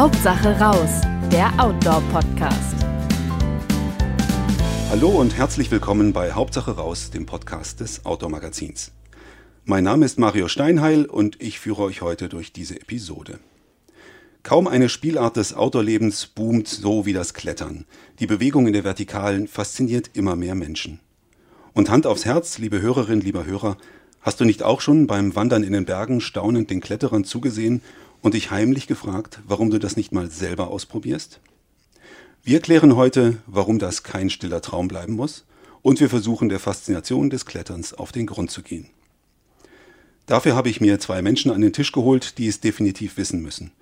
Hauptsache raus, der Outdoor-Podcast. Hallo und herzlich willkommen bei Hauptsache raus, dem Podcast des Outdoor-Magazins. Mein Name ist Mario Steinheil und ich führe euch heute durch diese Episode. Kaum eine Spielart des Outdoor-Lebens boomt so wie das Klettern. Die Bewegung in der Vertikalen fasziniert immer mehr Menschen. Und Hand aufs Herz, liebe Hörerin, lieber Hörer, hast du nicht auch schon beim Wandern in den Bergen staunend den Kletterern zugesehen und dich heimlich gefragt, warum du das nicht mal selber ausprobierst? Wir klären heute, warum das kein stiller Traum bleiben muss und wir versuchen der Faszination des Kletterns auf den Grund zu gehen. Dafür habe ich mir zwei Menschen an den Tisch geholt, die es definitiv wissen müssen.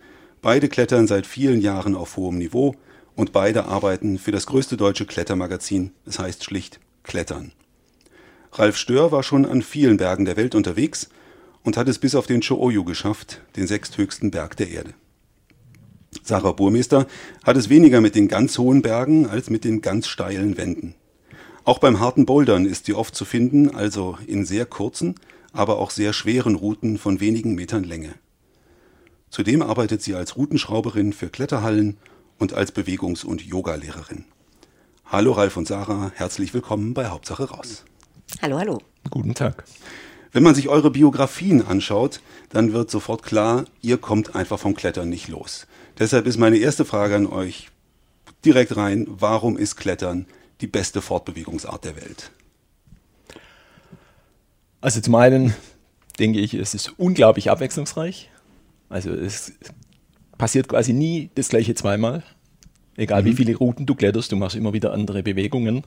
Beide klettern seit vielen Jahren auf hohem Niveau und beide arbeiten für das größte deutsche Klettermagazin, es heißt schlicht Klettern. Ralf Stör war schon an vielen Bergen der Welt unterwegs und hat es bis auf den Chooyu geschafft, den sechsthöchsten Berg der Erde. Sarah Burmeister hat es weniger mit den ganz hohen Bergen als mit den ganz steilen Wänden. Auch beim harten Bouldern ist sie oft zu finden, also in sehr kurzen, aber auch sehr schweren Routen von wenigen Metern Länge. Zudem arbeitet sie als Routenschrauberin für Kletterhallen und als Bewegungs- und Yogalehrerin. Hallo Ralf und Sarah, herzlich willkommen bei Hauptsache raus. Hallo, hallo. Guten Tag. Wenn man sich eure Biografien anschaut, dann wird sofort klar, ihr kommt einfach vom Klettern nicht los. Deshalb ist meine erste Frage an euch direkt rein, warum ist Klettern die beste Fortbewegungsart der Welt? Also zum einen denke ich, es ist unglaublich abwechslungsreich. Also es passiert quasi nie das gleiche zweimal. Egal mhm. wie viele Routen du kletterst, du machst immer wieder andere Bewegungen.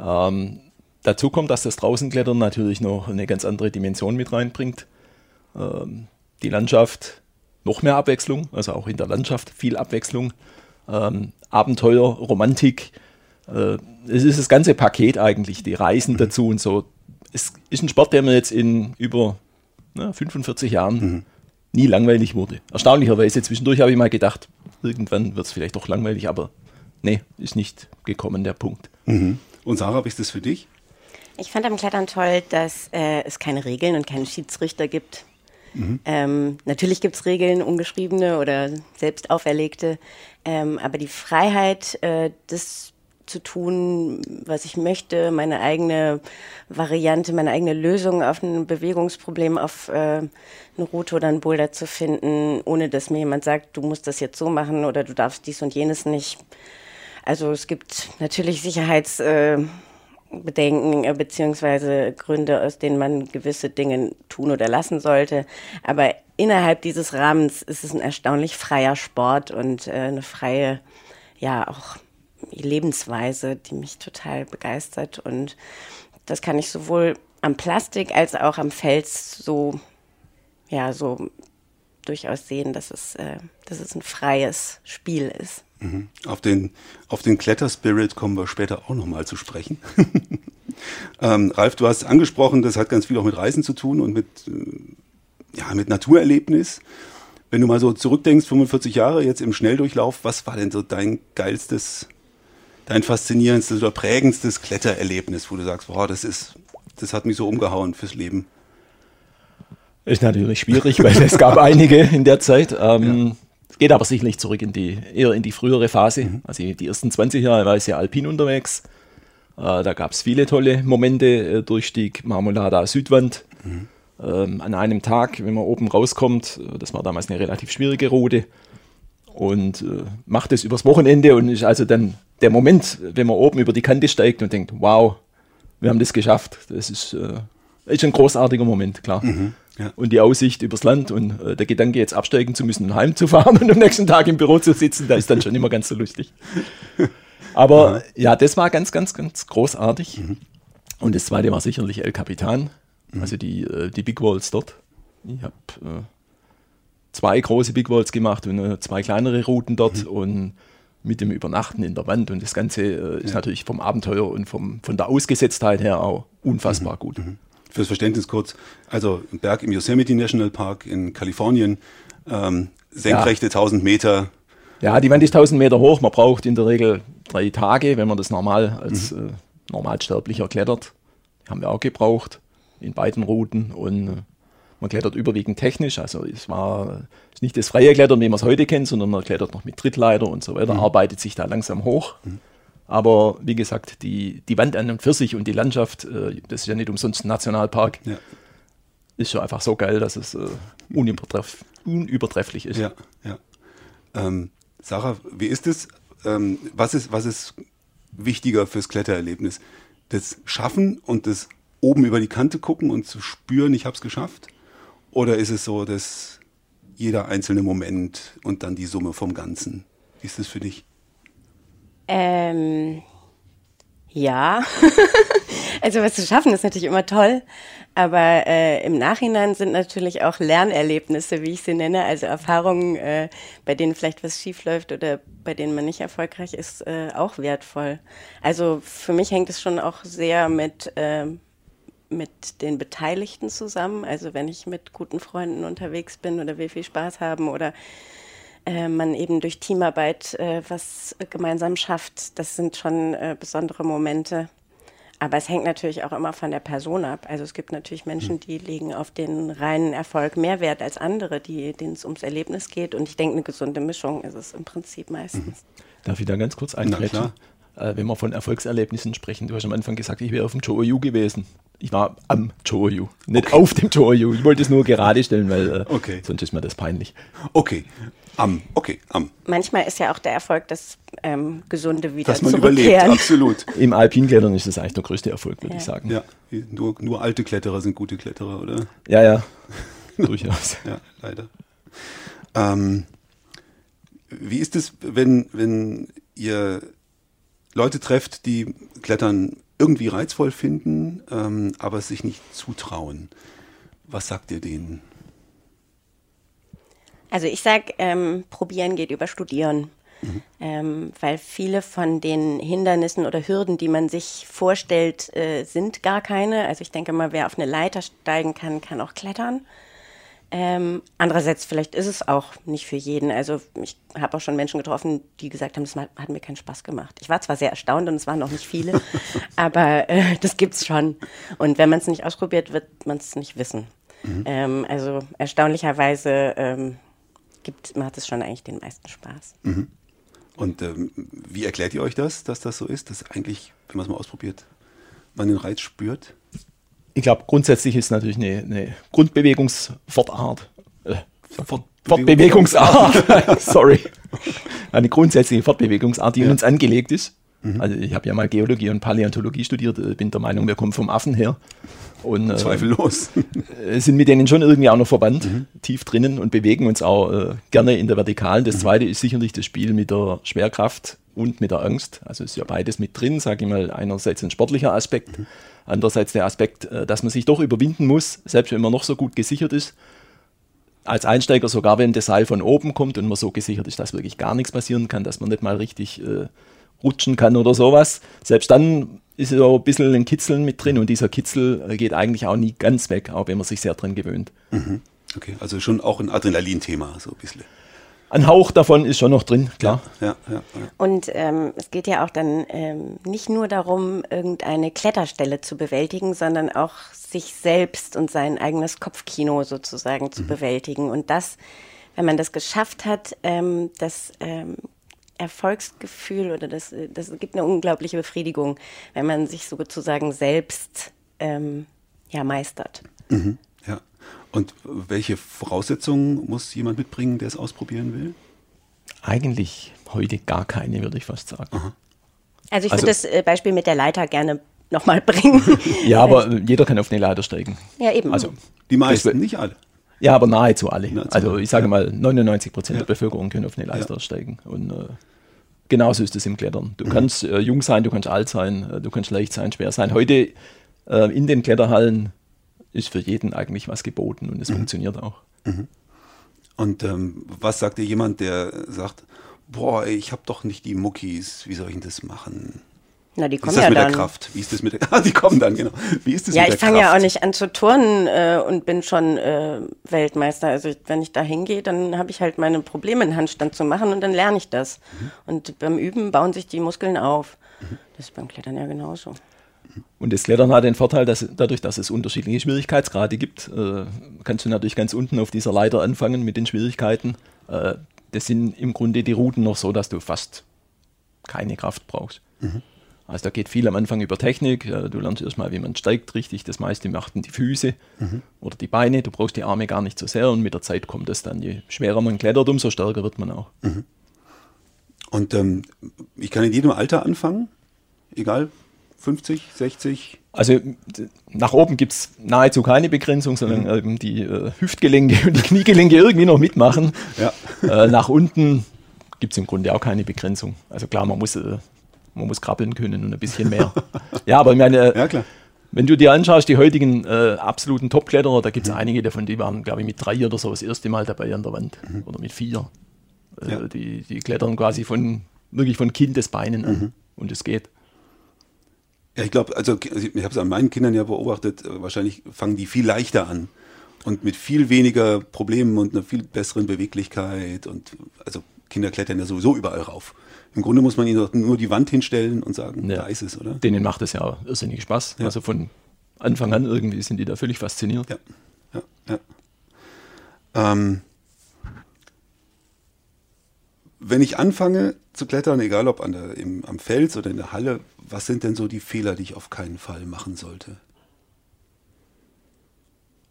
Ähm, dazu kommt, dass das Draußenklettern natürlich noch eine ganz andere Dimension mit reinbringt. Ähm, die Landschaft, noch mehr Abwechslung, also auch in der Landschaft viel Abwechslung. Ähm, Abenteuer, Romantik. Äh, es ist das ganze Paket eigentlich, die Reisen mhm. dazu und so. Es ist ein Sport, der mir jetzt in über na, 45 Jahren mhm nie langweilig wurde. Erstaunlicherweise, zwischendurch habe ich mal gedacht, irgendwann wird es vielleicht doch langweilig, aber nee, ist nicht gekommen, der Punkt. Mhm. Und Sarah, wie ist das für dich? Ich fand am Klettern toll, dass äh, es keine Regeln und keine Schiedsrichter gibt. Mhm. Ähm, natürlich gibt es Regeln, ungeschriebene oder selbst auferlegte, ähm, aber die Freiheit, äh, das zu tun, was ich möchte, meine eigene Variante, meine eigene Lösung auf ein Bewegungsproblem, auf äh, eine Route oder ein Boulder zu finden, ohne dass mir jemand sagt, du musst das jetzt so machen oder du darfst dies und jenes nicht. Also es gibt natürlich Sicherheitsbedenken äh, äh, beziehungsweise Gründe, aus denen man gewisse Dinge tun oder lassen sollte. Aber innerhalb dieses Rahmens ist es ein erstaunlich freier Sport und äh, eine freie, ja auch Lebensweise, die mich total begeistert. Und das kann ich sowohl am Plastik als auch am Fels so, ja, so durchaus sehen, dass es, äh, dass es ein freies Spiel ist. Mhm. Auf den, auf den Kletterspirit kommen wir später auch nochmal zu sprechen. ähm, Ralf, du hast angesprochen, das hat ganz viel auch mit Reisen zu tun und mit, äh, ja, mit Naturerlebnis. Wenn du mal so zurückdenkst, 45 Jahre jetzt im Schnelldurchlauf, was war denn so dein geilstes dein faszinierendstes oder prägendstes Klettererlebnis, wo du sagst, boah, das ist, das hat mich so umgehauen fürs Leben? Ist natürlich schwierig, weil es gab einige in der Zeit. Ähm, ja. Geht aber sicherlich zurück in die, eher in die frühere Phase. Mhm. Also die ersten 20 Jahre war ich sehr alpin unterwegs. Äh, da gab es viele tolle Momente, äh, Durchstieg Marmolada Südwand. Mhm. Ähm, an einem Tag, wenn man oben rauskommt, äh, das war damals eine relativ schwierige Route, und äh, macht es übers Wochenende und ist also dann der Moment, wenn man oben über die Kante steigt und denkt, wow, wir haben das geschafft. Das ist, äh, ist ein großartiger Moment, klar. Mhm, ja. Und die Aussicht übers Land und äh, der Gedanke, jetzt absteigen zu müssen und heimzufahren und am nächsten Tag im Büro zu sitzen, da ist dann schon immer ganz so lustig. Aber ja. ja, das war ganz, ganz, ganz großartig. Mhm. Und das zweite war sicherlich El Capitan, mhm. also die, äh, die Big Walls dort. Ich habe äh, zwei große Big Walls gemacht und äh, zwei kleinere Routen dort mhm. und mit dem Übernachten in der Wand und das Ganze äh, ist ja. natürlich vom Abenteuer und vom, von der Ausgesetztheit her auch unfassbar mhm. gut. Mhm. Fürs Verständnis kurz, also ein Berg im Yosemite National Park in Kalifornien, ähm, senkrechte ja. 1000 Meter. Ja, die Wand ist 1000 Meter hoch, man braucht in der Regel drei Tage, wenn man das normal als mhm. äh, Normalsterblicher klettert. Haben wir auch gebraucht in beiden Routen und äh, Man klettert überwiegend technisch, also es war ist nicht das freie Klettern, wie man es heute kennt, sondern man klettert noch mit Trittleiter und so weiter, arbeitet sich da langsam hoch. Aber wie gesagt, die, die Wand an und für sich und die Landschaft, äh, das ist ja nicht umsonst ein Nationalpark, Ja. ist schon einfach so geil, dass es äh, unübertreff, unübertrefflich ist. Ja, ja. Ähm, Sarah, wie ist es? Ähm, was ist? Was ist wichtiger fürs Klettererlebnis? Das Schaffen und das oben über die Kante gucken und zu spüren, ich habe es geschafft? Oder ist es so, dass jeder einzelne Moment und dann die Summe vom Ganzen? Wie ist das für dich? Ähm, ja. also was zu schaffen ist natürlich immer toll, aber äh, im Nachhinein sind natürlich auch Lernerlebnisse, wie ich sie nenne, also Erfahrungen, äh, bei denen vielleicht was schief läuft oder bei denen man nicht erfolgreich ist, äh, auch wertvoll. Also für mich hängt es schon auch sehr mit ähm, mit den Beteiligten zusammen. Also wenn ich mit guten Freunden unterwegs bin oder wir viel Spaß haben oder äh, man eben durch Teamarbeit äh, was gemeinsam schafft, das sind schon äh, besondere Momente. Aber es hängt natürlich auch immer von der Person ab. Also es gibt natürlich Menschen, die legen auf den reinen Erfolg mehr Wert als andere, die, denen es ums Erlebnis geht. Und ich denke, eine gesunde Mischung ist es im Prinzip meistens. Darf ich da ganz kurz Na eingreifen? Äh, wenn wir von Erfolgserlebnissen sprechen, du hast am Anfang gesagt, ich wäre auf dem Choyu gewesen. Ich war am Choyu, nicht auf dem Choyu. Ich wollte es nur gerade stellen, weil äh, Okay. sonst ist mir das peinlich. Okay, am, okay, am. Manchmal ist ja auch der Erfolg das ähm, Gesunde wieder Dass man überlebt, absolut. Im Alpinklettern ist das eigentlich der größte Erfolg, würde Ja. ich sagen. Ja, nur, nur alte Kletterer sind gute Kletterer, oder? ja, ja. durchaus. Ja, leider. Ähm, wie ist es, wenn, wenn ihr Leute trefft, die Klettern irgendwie reizvoll finden, ähm, aber es sich nicht zutrauen? Was sagt ihr denen? Also ich sag, ähm, probieren geht über studieren. Ähm, weil viele von den Hindernissen oder Hürden, die man sich vorstellt, äh, sind gar keine. Also ich denke mal, wer auf eine Leiter steigen kann, kann auch klettern. Ähm, andererseits, vielleicht ist es auch nicht für jeden. Also ich habe auch schon Menschen getroffen, die gesagt haben, das hat mir keinen Spaß gemacht. Ich war zwar sehr erstaunt und es waren noch nicht viele, aber äh, das gibt's schon. Und wenn man es nicht ausprobiert, wird man es nicht wissen. Ähm, also erstaunlicherweise ähm, gibt, macht es schon eigentlich den meisten Spaß. Und ähm, wie erklärt ihr euch das, dass das so ist, dass eigentlich, wenn man es mal ausprobiert, man den Reiz spürt? Ich glaube, grundsätzlich ist natürlich eine, eine Grundbewegungsfortart. Äh, Fort- Fortbewegungsart, sorry. Eine grundsätzliche Fortbewegungsart, die in Ja. uns angelegt ist. Also ich habe ja mal Geologie und Paläontologie studiert, äh, bin der Meinung, wir kommen vom Affen her. Und äh, Zweifellos. äh, sind mit denen schon irgendwie auch noch verbannt, tief drinnen und bewegen uns auch äh, gerne in der Vertikalen. Das zweite ist sicherlich das Spiel mit der Schwerkraft und mit der Angst. Also ist ja beides mit drin, sage ich mal, einerseits ein sportlicher Aspekt, andererseits der Aspekt, äh, dass man sich doch überwinden muss, selbst wenn man noch so gut gesichert ist. Als Einsteiger, sogar wenn das Seil von oben kommt und man so gesichert ist, dass wirklich gar nichts passieren kann, dass man nicht mal richtig äh, rutschen kann oder sowas. Selbst dann ist ja auch ein bisschen ein Kitzeln mit drin und dieser Kitzel geht eigentlich auch nie ganz weg, auch wenn man sich sehr dran gewöhnt. Okay, also schon auch ein Adrenalin-Thema, so ein bisschen. Ein Hauch davon ist schon noch drin, klar. Ja, ja, ja. Und ähm, es geht ja auch dann ähm, nicht nur darum, irgendeine Kletterstelle zu bewältigen, sondern auch sich selbst und sein eigenes Kopfkino sozusagen zu bewältigen. Und das, wenn man das geschafft hat, ähm, das ähm, Erfolgsgefühl oder das, äh, das gibt eine unglaubliche Befriedigung, wenn man sich sozusagen selbst ähm, ja, meistert. Mhm, ja. Und welche Voraussetzungen muss jemand mitbringen, der es ausprobieren will? Eigentlich heute gar keine, würde ich fast sagen. Also ich Also- würde das äh, Beispiel mit der Leiter gerne nochmal bringen. Ja, aber jeder kann auf eine Leiter steigen. ja, eben. Also, Die meisten, nicht alle. Ja, aber nahezu alle. Nahezu also ich sage ja. mal, 99 Prozent der Bevölkerung können auf eine Leiter steigen. Und äh, genauso ist es im Klettern. Mhm. Du kannst äh, jung sein, du kannst alt sein, äh, du kannst leicht sein, schwer sein. Heute äh, in den Kletterhallen ist für jeden eigentlich was geboten und es Mhm. funktioniert auch. Und ähm, was sagt dir jemand, der sagt, boah, ich habe doch nicht die Muckis, wie soll ich denn das machen? Na, die Wie kommen ist das ja mit dann. der Kraft? Wie ist das mit der Ah, die kommen dann, genau. Wie ist das Ja, mit der ich fange ja Kraft? auch nicht an zu turnen äh, und bin schon äh, Weltmeister. Also ich, wenn ich da hingehe, dann habe ich halt meine Probleme, einen Handstand zu machen und dann lerne ich das. Mhm. Und beim Üben bauen sich die Muskeln auf. Das ist beim Klettern ja genauso. Und das Klettern hat den Vorteil, dass dadurch, dass es unterschiedliche Schwierigkeitsgrade gibt, äh, kannst du natürlich ganz unten auf dieser Leiter anfangen mit den Schwierigkeiten. Äh, das sind im Grunde die Routen noch so, dass du fast keine Kraft brauchst. Mhm. Also da geht viel am Anfang über Technik. Du lernst erstmal, wie man steigt richtig. Das meiste machten die Füße mhm. oder die Beine. Du brauchst die Arme gar nicht so sehr und mit der Zeit kommt es dann. Je schwerer man klettert, umso stärker wird man auch. Mhm. Und ähm, ich kann in jedem Alter anfangen, egal 50, 60? Also nach oben gibt es nahezu keine Begrenzung, sondern mhm. die äh, Hüftgelenke und die Kniegelenke irgendwie noch mitmachen. Ja. Äh, nach unten gibt es im Grunde auch keine Begrenzung. Also klar, man muss äh, man muss krabbeln können und ein bisschen mehr. ja, aber ich meine, ja, wenn du dir anschaust, die heutigen äh, absoluten Top-Kletterer, da gibt es mhm. einige davon, die waren, glaube ich, mit drei oder so das erste Mal dabei an der Wand. Mhm. Oder mit vier. Äh, ja. die, die klettern quasi von wirklich von Kindesbeinen an. Mhm. Und es geht. Ja, ich glaube, also ich habe es an meinen Kindern ja beobachtet, äh, wahrscheinlich fangen die viel leichter an und mit viel weniger Problemen und einer viel besseren Beweglichkeit und also Kinder klettern ja sowieso überall rauf. Im Grunde muss man ihnen nur die Wand hinstellen und sagen, ja. da ist es, oder? Denen macht es ja irrsinnig Spaß. Ja. Also von Anfang an irgendwie sind die da völlig fasziniert. Ja, ja, ja. Ähm, wenn ich anfange zu klettern, egal ob an der, im, am Fels oder in der Halle, was sind denn so die Fehler, die ich auf keinen Fall machen sollte?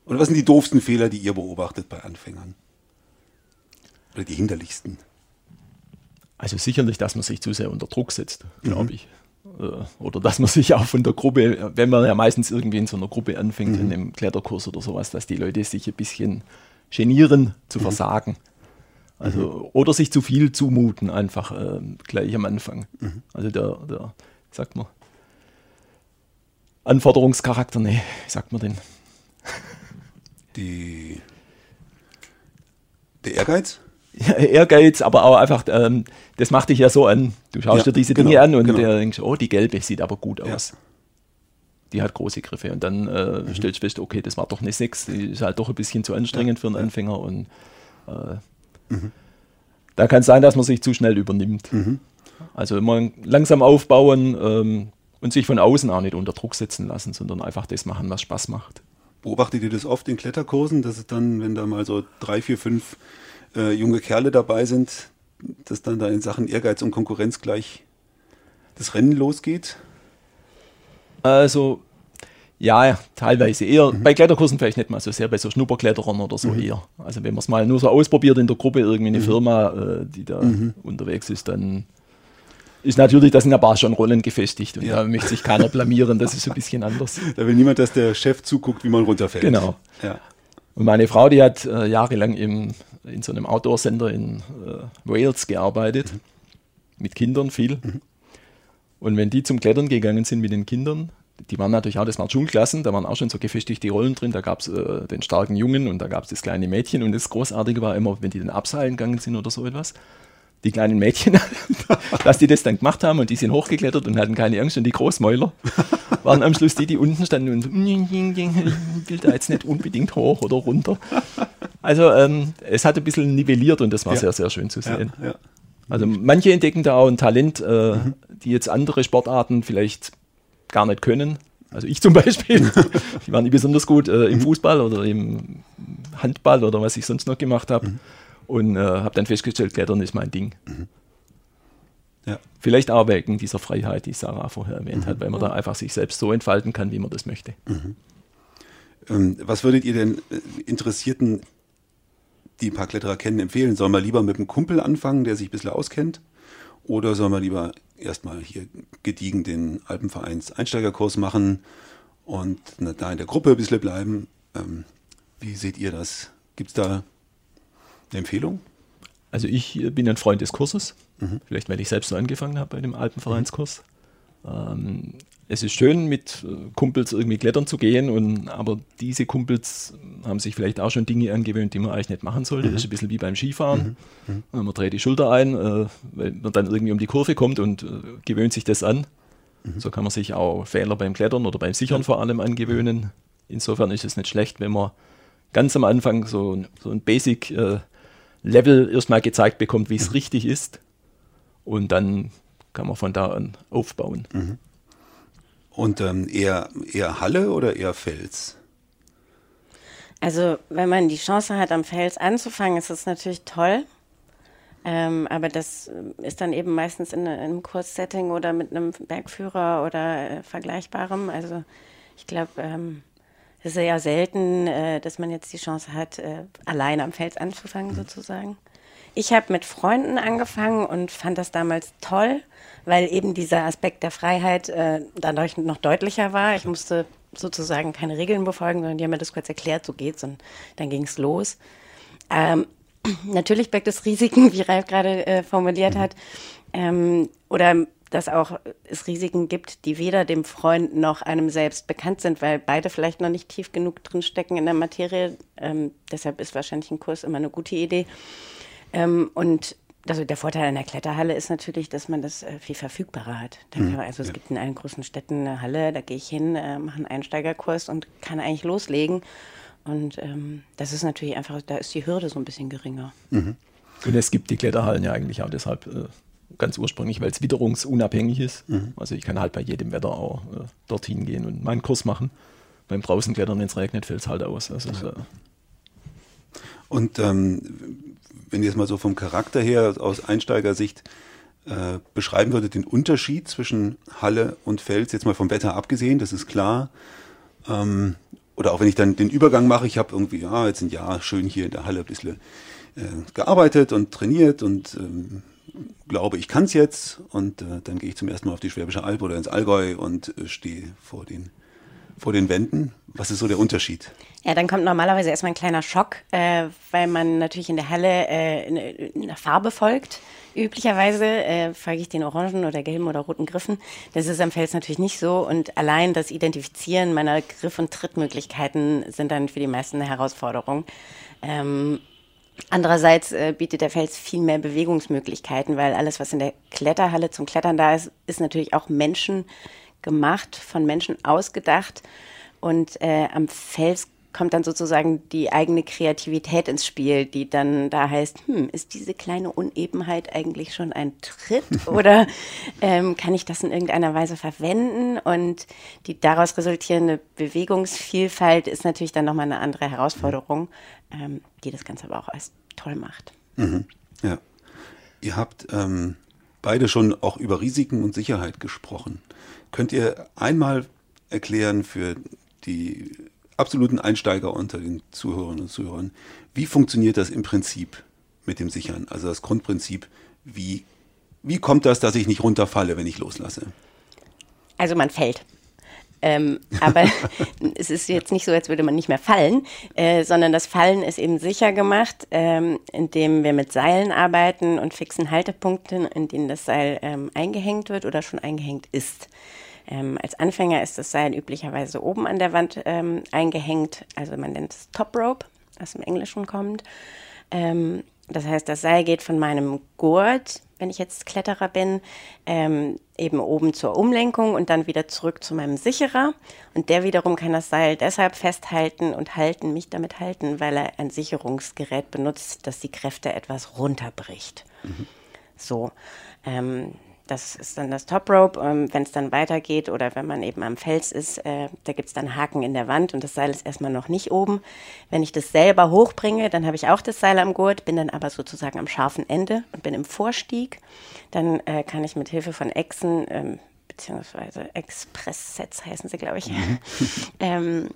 Oder was sind die doofsten Fehler, die ihr beobachtet bei Anfängern? Oder die hinderlichsten? Also sicherlich, dass man sich zu sehr unter Druck setzt, glaube mhm. ich. Äh, oder dass man sich auch von der Gruppe, wenn man ja meistens irgendwie in so einer Gruppe anfängt, mhm. in einem Kletterkurs oder sowas, dass die Leute sich ein bisschen genieren zu mhm. versagen. Also, mhm. oder sich zu viel zumuten, einfach äh, gleich am Anfang. Mhm. Also der, der, sagt man, Anforderungscharakter, nee, wie sagt man denn? Die, der Ehrgeiz? Ehrgeiz, aber auch einfach, ähm, das macht dich ja so an. Du schaust ja, dir diese genau, Dinge an und genau. denkst, oh, die gelbe sieht aber gut aus. Ja. Die hat große Griffe. Und dann äh, mhm. stellst du fest, okay, das war doch eine 6, die ist halt doch ein bisschen zu anstrengend ja. für einen Anfänger. Und äh, mhm. da kann es sein, dass man sich zu schnell übernimmt. Mhm. Also immer langsam aufbauen ähm, und sich von außen auch nicht unter Druck setzen lassen, sondern einfach das machen, was Spaß macht. Beobachtet ihr das oft in Kletterkursen, dass es dann, wenn da mal so drei, vier, fünf äh, junge Kerle dabei sind, dass dann da in Sachen Ehrgeiz und Konkurrenz gleich das Rennen losgeht? Also, ja, teilweise eher. Mhm. Bei Kletterkursen vielleicht nicht mal so sehr, bei so Schnupperkletterern oder so mhm. eher. Also wenn man es mal nur so ausprobiert in der Gruppe, irgendwie eine mhm. Firma, äh, die da mhm. unterwegs ist, dann ist natürlich, da sind ein paar schon Rollen gefestigt und ja. da möchte sich keiner blamieren, das ist ein bisschen anders. Da will niemand, dass der Chef zuguckt, wie man runterfällt. Genau. Ja. Und meine Frau, die hat äh, jahrelang im, in so einem Outdoor-Sender in äh, Wales gearbeitet, mhm. mit Kindern viel. Mhm. Und wenn die zum Klettern gegangen sind mit den Kindern, die waren natürlich auch, das waren Schulklassen, da waren auch schon so gefestigte Rollen drin, da gab es äh, den starken Jungen und da gab es das kleine Mädchen und das Großartige war immer, wenn die dann abseilen gegangen sind oder so etwas, die kleinen Mädchen, dass die das dann gemacht haben und die sind hochgeklettert und hatten keine Angst und die Großmäuler waren am Schluss die, die unten standen und so, ich will da jetzt nicht unbedingt hoch oder runter. Also ähm, es hat ein bisschen nivelliert und das war ja. sehr, sehr schön zu sehen. Ja, ja. Also manche entdecken da auch ein Talent, äh, mhm. die jetzt andere Sportarten vielleicht gar nicht können. Also ich zum Beispiel, die waren nicht besonders gut äh, im mhm. Fußball oder im Handball oder was ich sonst noch gemacht habe. Mhm. Und äh, habe dann festgestellt, Klettern ist mein Ding. Mhm. Ja. Vielleicht auch wegen dieser Freiheit, die Sarah vorher erwähnt mhm. hat, weil man da einfach sich selbst so entfalten kann, wie man das möchte. Mhm. Ähm, was würdet ihr denn äh, Interessierten, die ein paar Kletterer kennen, empfehlen? Soll man lieber mit einem Kumpel anfangen, der sich ein bisschen auskennt? Oder soll man lieber erstmal hier gediegen den Alpenvereins Einsteigerkurs machen und da in der Gruppe ein bisschen bleiben? Ähm, wie seht ihr das? Gibt es da eine Empfehlung? Also ich bin ein Freund des Kurses, mhm. vielleicht weil ich selbst so angefangen habe bei dem Alpenvereinskurs. Mhm. Ähm, es ist schön, mit äh, Kumpels irgendwie klettern zu gehen, und, aber diese Kumpels haben sich vielleicht auch schon Dinge angewöhnt, die man eigentlich nicht machen sollte. Mhm. Das ist ein bisschen wie beim Skifahren. Mhm. mhm. Man dreht die Schulter ein, äh, weil man dann irgendwie um die Kurve kommt und äh, gewöhnt sich das an. Mhm. So kann man sich auch Fehler beim Klettern oder beim Sichern vor allem angewöhnen. Insofern ist es nicht schlecht, wenn man ganz am Anfang so, so ein Basic-Level äh, erstmal gezeigt bekommt, wie es mhm. richtig ist. Und dann kann man von da an aufbauen. Mhm. Und ähm, eher, eher Halle oder eher Fels? Also wenn man die Chance hat, am Fels anzufangen, ist es natürlich toll. Ähm, aber das äh, ist dann eben meistens in, in einem Kurssetting oder mit einem Bergführer oder äh, Vergleichbarem. Also ich glaube, ähm, es ist ja selten, äh, dass man jetzt die Chance hat, äh, alleine am Fels anzufangen mhm. sozusagen. Ich habe mit Freunden angefangen und fand das damals toll, weil eben dieser Aspekt der Freiheit äh, dadurch noch deutlicher war. Ich musste sozusagen keine Regeln befolgen, sondern die haben mir das kurz erklärt, so geht's und dann ging es los. Ähm, natürlich birgt es Risiken, wie Ralf gerade äh, formuliert hat, ähm, oder dass auch es Risiken gibt, die weder dem Freund noch einem selbst bekannt sind, weil beide vielleicht noch nicht tief genug drinstecken in der Materie. Ähm, deshalb ist wahrscheinlich ein Kurs immer eine gute Idee. Ähm, und also der Vorteil an der Kletterhalle ist natürlich, dass man das äh, viel verfügbarer hat. Mhm. also es ja. gibt in allen großen Städten eine Halle, da gehe ich hin, äh, mache einen Einsteigerkurs und kann eigentlich loslegen. Und ähm, das ist natürlich einfach, da ist die Hürde so ein bisschen geringer. Mhm. Und es gibt die Kletterhallen ja eigentlich auch deshalb äh, ganz ursprünglich, weil es witterungsunabhängig ist. Mhm. Also ich kann halt bei jedem Wetter auch äh, dorthin gehen und meinen Kurs machen. Beim draußen klettern, wenn es regnet, fällt es halt aus. Also, ja. Und ähm, wenn ihr es mal so vom Charakter her aus Einsteigersicht äh, beschreiben würdet, den Unterschied zwischen Halle und Fels, jetzt mal vom Wetter abgesehen, das ist klar. Ähm, oder auch wenn ich dann den Übergang mache, ich habe irgendwie, ja, jetzt ein Jahr schön hier in der Halle ein bisschen äh, gearbeitet und trainiert und ähm, glaube, ich kann es jetzt. Und äh, dann gehe ich zum ersten Mal auf die Schwäbische Alb oder ins Allgäu und äh, stehe vor den, vor den Wänden. Was ist so der Unterschied? Ja, dann kommt normalerweise erstmal ein kleiner Schock, äh, weil man natürlich in der Halle äh, in, in der Farbe folgt. Üblicherweise äh, folge ich den orangen oder gelben oder roten Griffen. Das ist am Fels natürlich nicht so. Und allein das Identifizieren meiner Griff- und Trittmöglichkeiten sind dann für die meisten eine Herausforderung. Ähm, Andererseits äh, bietet der Fels viel mehr Bewegungsmöglichkeiten, weil alles, was in der Kletterhalle zum Klettern da ist, ist natürlich auch Menschen gemacht, von Menschen ausgedacht. Und äh, am Fels kommt dann sozusagen die eigene Kreativität ins Spiel, die dann da heißt, hm, ist diese kleine Unebenheit eigentlich schon ein Tritt oder ähm, kann ich das in irgendeiner Weise verwenden? Und die daraus resultierende Bewegungsvielfalt ist natürlich dann nochmal eine andere Herausforderung, ähm, die das Ganze aber auch als toll macht. Mhm. Ja. Ihr habt ähm, beide schon auch über Risiken und Sicherheit gesprochen. Könnt ihr einmal erklären für die absoluten Einsteiger unter den Zuhörern und Zuhörern. Wie funktioniert das im Prinzip mit dem Sichern? Also das Grundprinzip, wie, wie kommt das, dass ich nicht runterfalle, wenn ich loslasse? Also man fällt. Ähm, aber es ist jetzt nicht so, als würde man nicht mehr fallen, äh, sondern das Fallen ist eben sicher gemacht, ähm, indem wir mit Seilen arbeiten und fixen Haltepunkten, in denen das Seil ähm, eingehängt wird oder schon eingehängt ist. Ähm, als Anfänger ist das Seil üblicherweise oben an der Wand ähm, eingehängt, also man nennt es Top Rope, was im Englischen kommt. Ähm, das heißt, das Seil geht von meinem Gurt, wenn ich jetzt Kletterer bin, ähm, eben oben zur Umlenkung und dann wieder zurück zu meinem Sicherer. Und der wiederum kann das Seil deshalb festhalten und halten, mich damit halten, weil er ein Sicherungsgerät benutzt, das die Kräfte etwas runterbricht. Mhm. So. Ähm, das ist dann das Top Rope. Ähm, wenn es dann weitergeht oder wenn man eben am Fels ist, äh, da gibt es dann Haken in der Wand und das Seil ist erstmal noch nicht oben. Wenn ich das selber hochbringe, dann habe ich auch das Seil am Gurt, bin dann aber sozusagen am scharfen Ende und bin im Vorstieg. Dann äh, kann ich mit Hilfe von Echsen, ähm, beziehungsweise Express-Sets heißen sie, glaube ich, mhm. ähm,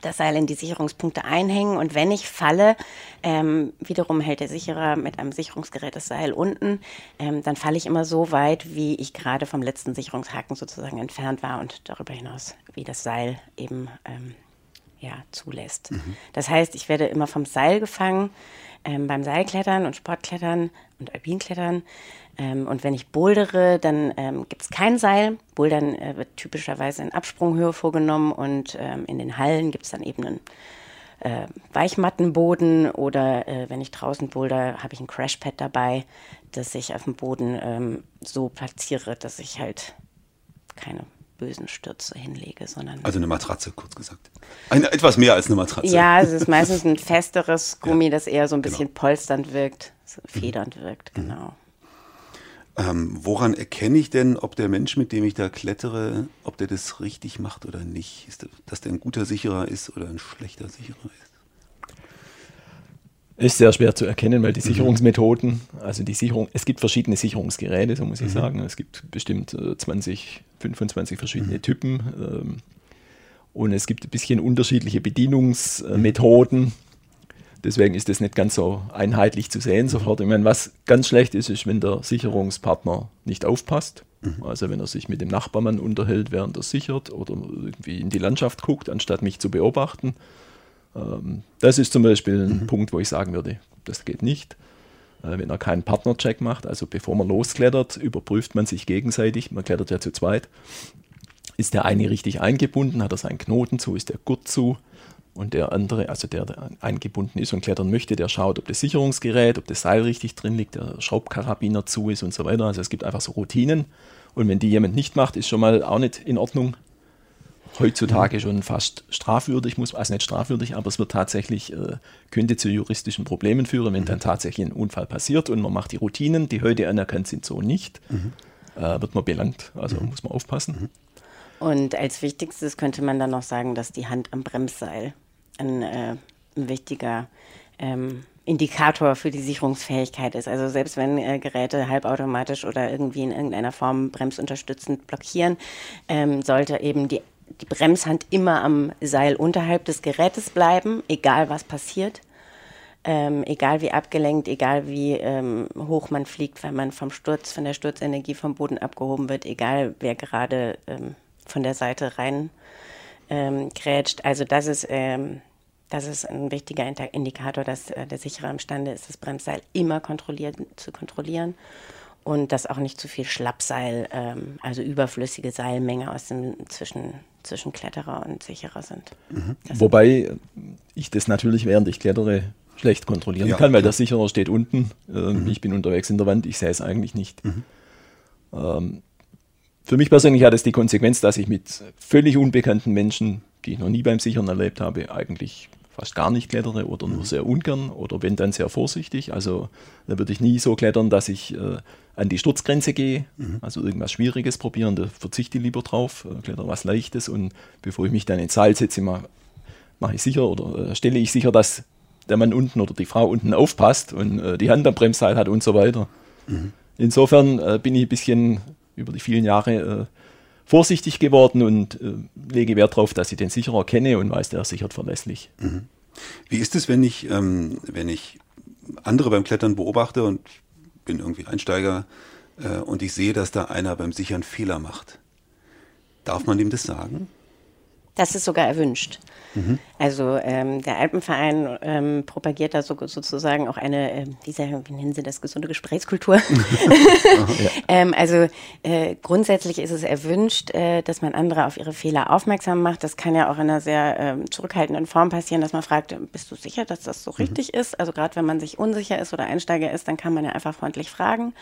das Seil in die Sicherungspunkte einhängen und wenn ich falle, ähm, wiederum hält der Sicherer mit einem Sicherungsgerät das Seil unten, ähm, dann falle ich immer so weit, wie ich gerade vom letzten Sicherungshaken sozusagen entfernt war und darüber hinaus, wie das Seil eben ähm, ja, zulässt. Mhm. Das heißt, ich werde immer vom Seil gefangen ähm, beim Seilklettern und Sportklettern und Alpinklettern. Ähm, und wenn ich bouldere, dann ähm, gibt es kein Seil. Bouldern äh, wird typischerweise in Absprunghöhe vorgenommen und ähm, in den Hallen gibt es dann eben einen äh, Weichmattenboden oder äh, wenn ich draußen boulder, habe ich ein Crashpad dabei, das ich auf dem Boden ähm, so platziere, dass ich halt keine bösen Stürze hinlege, sondern. Also eine Matratze, kurz gesagt. Eine, etwas mehr als eine Matratze. Ja, es ist meistens ein festeres Gummi, ja, das eher so ein bisschen genau. polsternd wirkt, so federnd mhm. wirkt, genau. Ähm, woran erkenne ich denn, ob der Mensch, mit dem ich da klettere, ob der das richtig macht oder nicht? Ist das, dass der ein guter Sicherer ist oder ein schlechter Sicherer ist? Ist sehr schwer zu erkennen, weil die mhm. Sicherungsmethoden, also die Sicherung, es gibt verschiedene Sicherungsgeräte, so muss ich mhm. sagen. Es gibt bestimmt 20, äh, 25 verschiedene mhm. Typen. Ähm, und es gibt ein bisschen unterschiedliche Bedienungsmethoden. Deswegen ist das nicht ganz so einheitlich zu sehen sofort. Ich meine, was ganz schlecht ist, ist, wenn der Sicherungspartner nicht aufpasst. Mhm. Also wenn er sich mit dem Nachbarmann unterhält, während er sichert oder irgendwie in die Landschaft guckt, anstatt mich zu beobachten. Ähm, das ist zum Beispiel ein mhm. Punkt, wo ich sagen würde, das geht nicht. Äh, wenn er keinen Partnercheck macht, also bevor man losklettert, überprüft man sich gegenseitig. Man klettert ja zu zweit. Ist der eine richtig eingebunden? Hat er seinen Knoten zu? Ist der Gurt zu? Und der andere, also der, der eingebunden ist und klettern möchte, der schaut, ob das Sicherungsgerät, ob das Seil richtig drin liegt, der Schraubkarabiner zu ist und so weiter. Also es gibt einfach so Routinen. Und wenn die jemand nicht macht, ist schon mal auch nicht in Ordnung. Heutzutage schon fast strafwürdig, muss also nicht strafwürdig, aber es wird tatsächlich, äh, könnte zu juristischen Problemen führen, wenn dann tatsächlich ein Unfall passiert und man macht die Routinen, die heute anerkannt sind, so nicht, mhm. äh, wird man belangt. Also mhm. muss man aufpassen. Mhm. Und als wichtigstes könnte man dann noch sagen, dass die Hand am Bremsseil ein, äh, ein wichtiger ähm, Indikator für die Sicherungsfähigkeit ist. Also selbst wenn äh, Geräte halbautomatisch oder irgendwie in irgendeiner Form bremsunterstützend blockieren, ähm, sollte eben die, die Bremshand immer am Seil unterhalb des Gerätes bleiben, egal was passiert. Ähm, egal wie abgelenkt, egal wie ähm, hoch man fliegt, weil man vom Sturz, von der Sturzenergie vom Boden abgehoben wird, egal wer gerade ähm, von der Seite rein ähm, grätscht. Also das ist, ähm, das ist ein wichtiger Indikator, dass äh, der Sicherer imstande ist, das Bremsseil immer kontrolliert, zu kontrollieren und dass auch nicht zu viel Schlappseil, ähm, also überflüssige Seilmenge aus dem zwischen, zwischen Kletterer und Sicherer sind. Mhm. Wobei ich das natürlich, während ich klettere, schlecht kontrollieren ja, kann, weil klar. der Sicherer steht unten, äh, mhm. ich bin unterwegs in der Wand, ich sehe es eigentlich nicht. Mhm. Ähm, für mich persönlich hat es die Konsequenz, dass ich mit völlig unbekannten Menschen, die ich noch nie beim Sichern erlebt habe, eigentlich fast gar nicht klettere oder nur mhm. sehr ungern oder wenn dann sehr vorsichtig. Also da würde ich nie so klettern, dass ich äh, an die Sturzgrenze gehe, mhm. also irgendwas Schwieriges probieren, da verzichte ich lieber drauf, äh, kletter was Leichtes und bevor ich mich dann ins Seil setze, mache mach ich sicher oder äh, stelle ich sicher, dass der Mann unten oder die Frau unten aufpasst und äh, die Hand am Bremsseil hat und so weiter. Mhm. Insofern äh, bin ich ein bisschen über die vielen Jahre äh, vorsichtig geworden und äh, lege Wert darauf, dass ich den Sicherer kenne und weiß, der sichert verlässlich. Mhm. Wie ist es, wenn ich, ähm, wenn ich andere beim Klettern beobachte und bin irgendwie Einsteiger äh, und ich sehe, dass da einer beim Sichern Fehler macht? Darf man dem das sagen? Das ist sogar erwünscht. Mhm. Also ähm, der Alpenverein ähm, propagiert da so, sozusagen auch eine, äh, wie, sagen, wie nennen Sie das, gesunde Gesprächskultur. ja. ähm, also äh, grundsätzlich ist es erwünscht, äh, dass man andere auf ihre Fehler aufmerksam macht. Das kann ja auch in einer sehr ähm, zurückhaltenden Form passieren, dass man fragt, bist du sicher, dass das so mhm. richtig ist? Also gerade wenn man sich unsicher ist oder Einsteiger ist, dann kann man ja einfach freundlich fragen.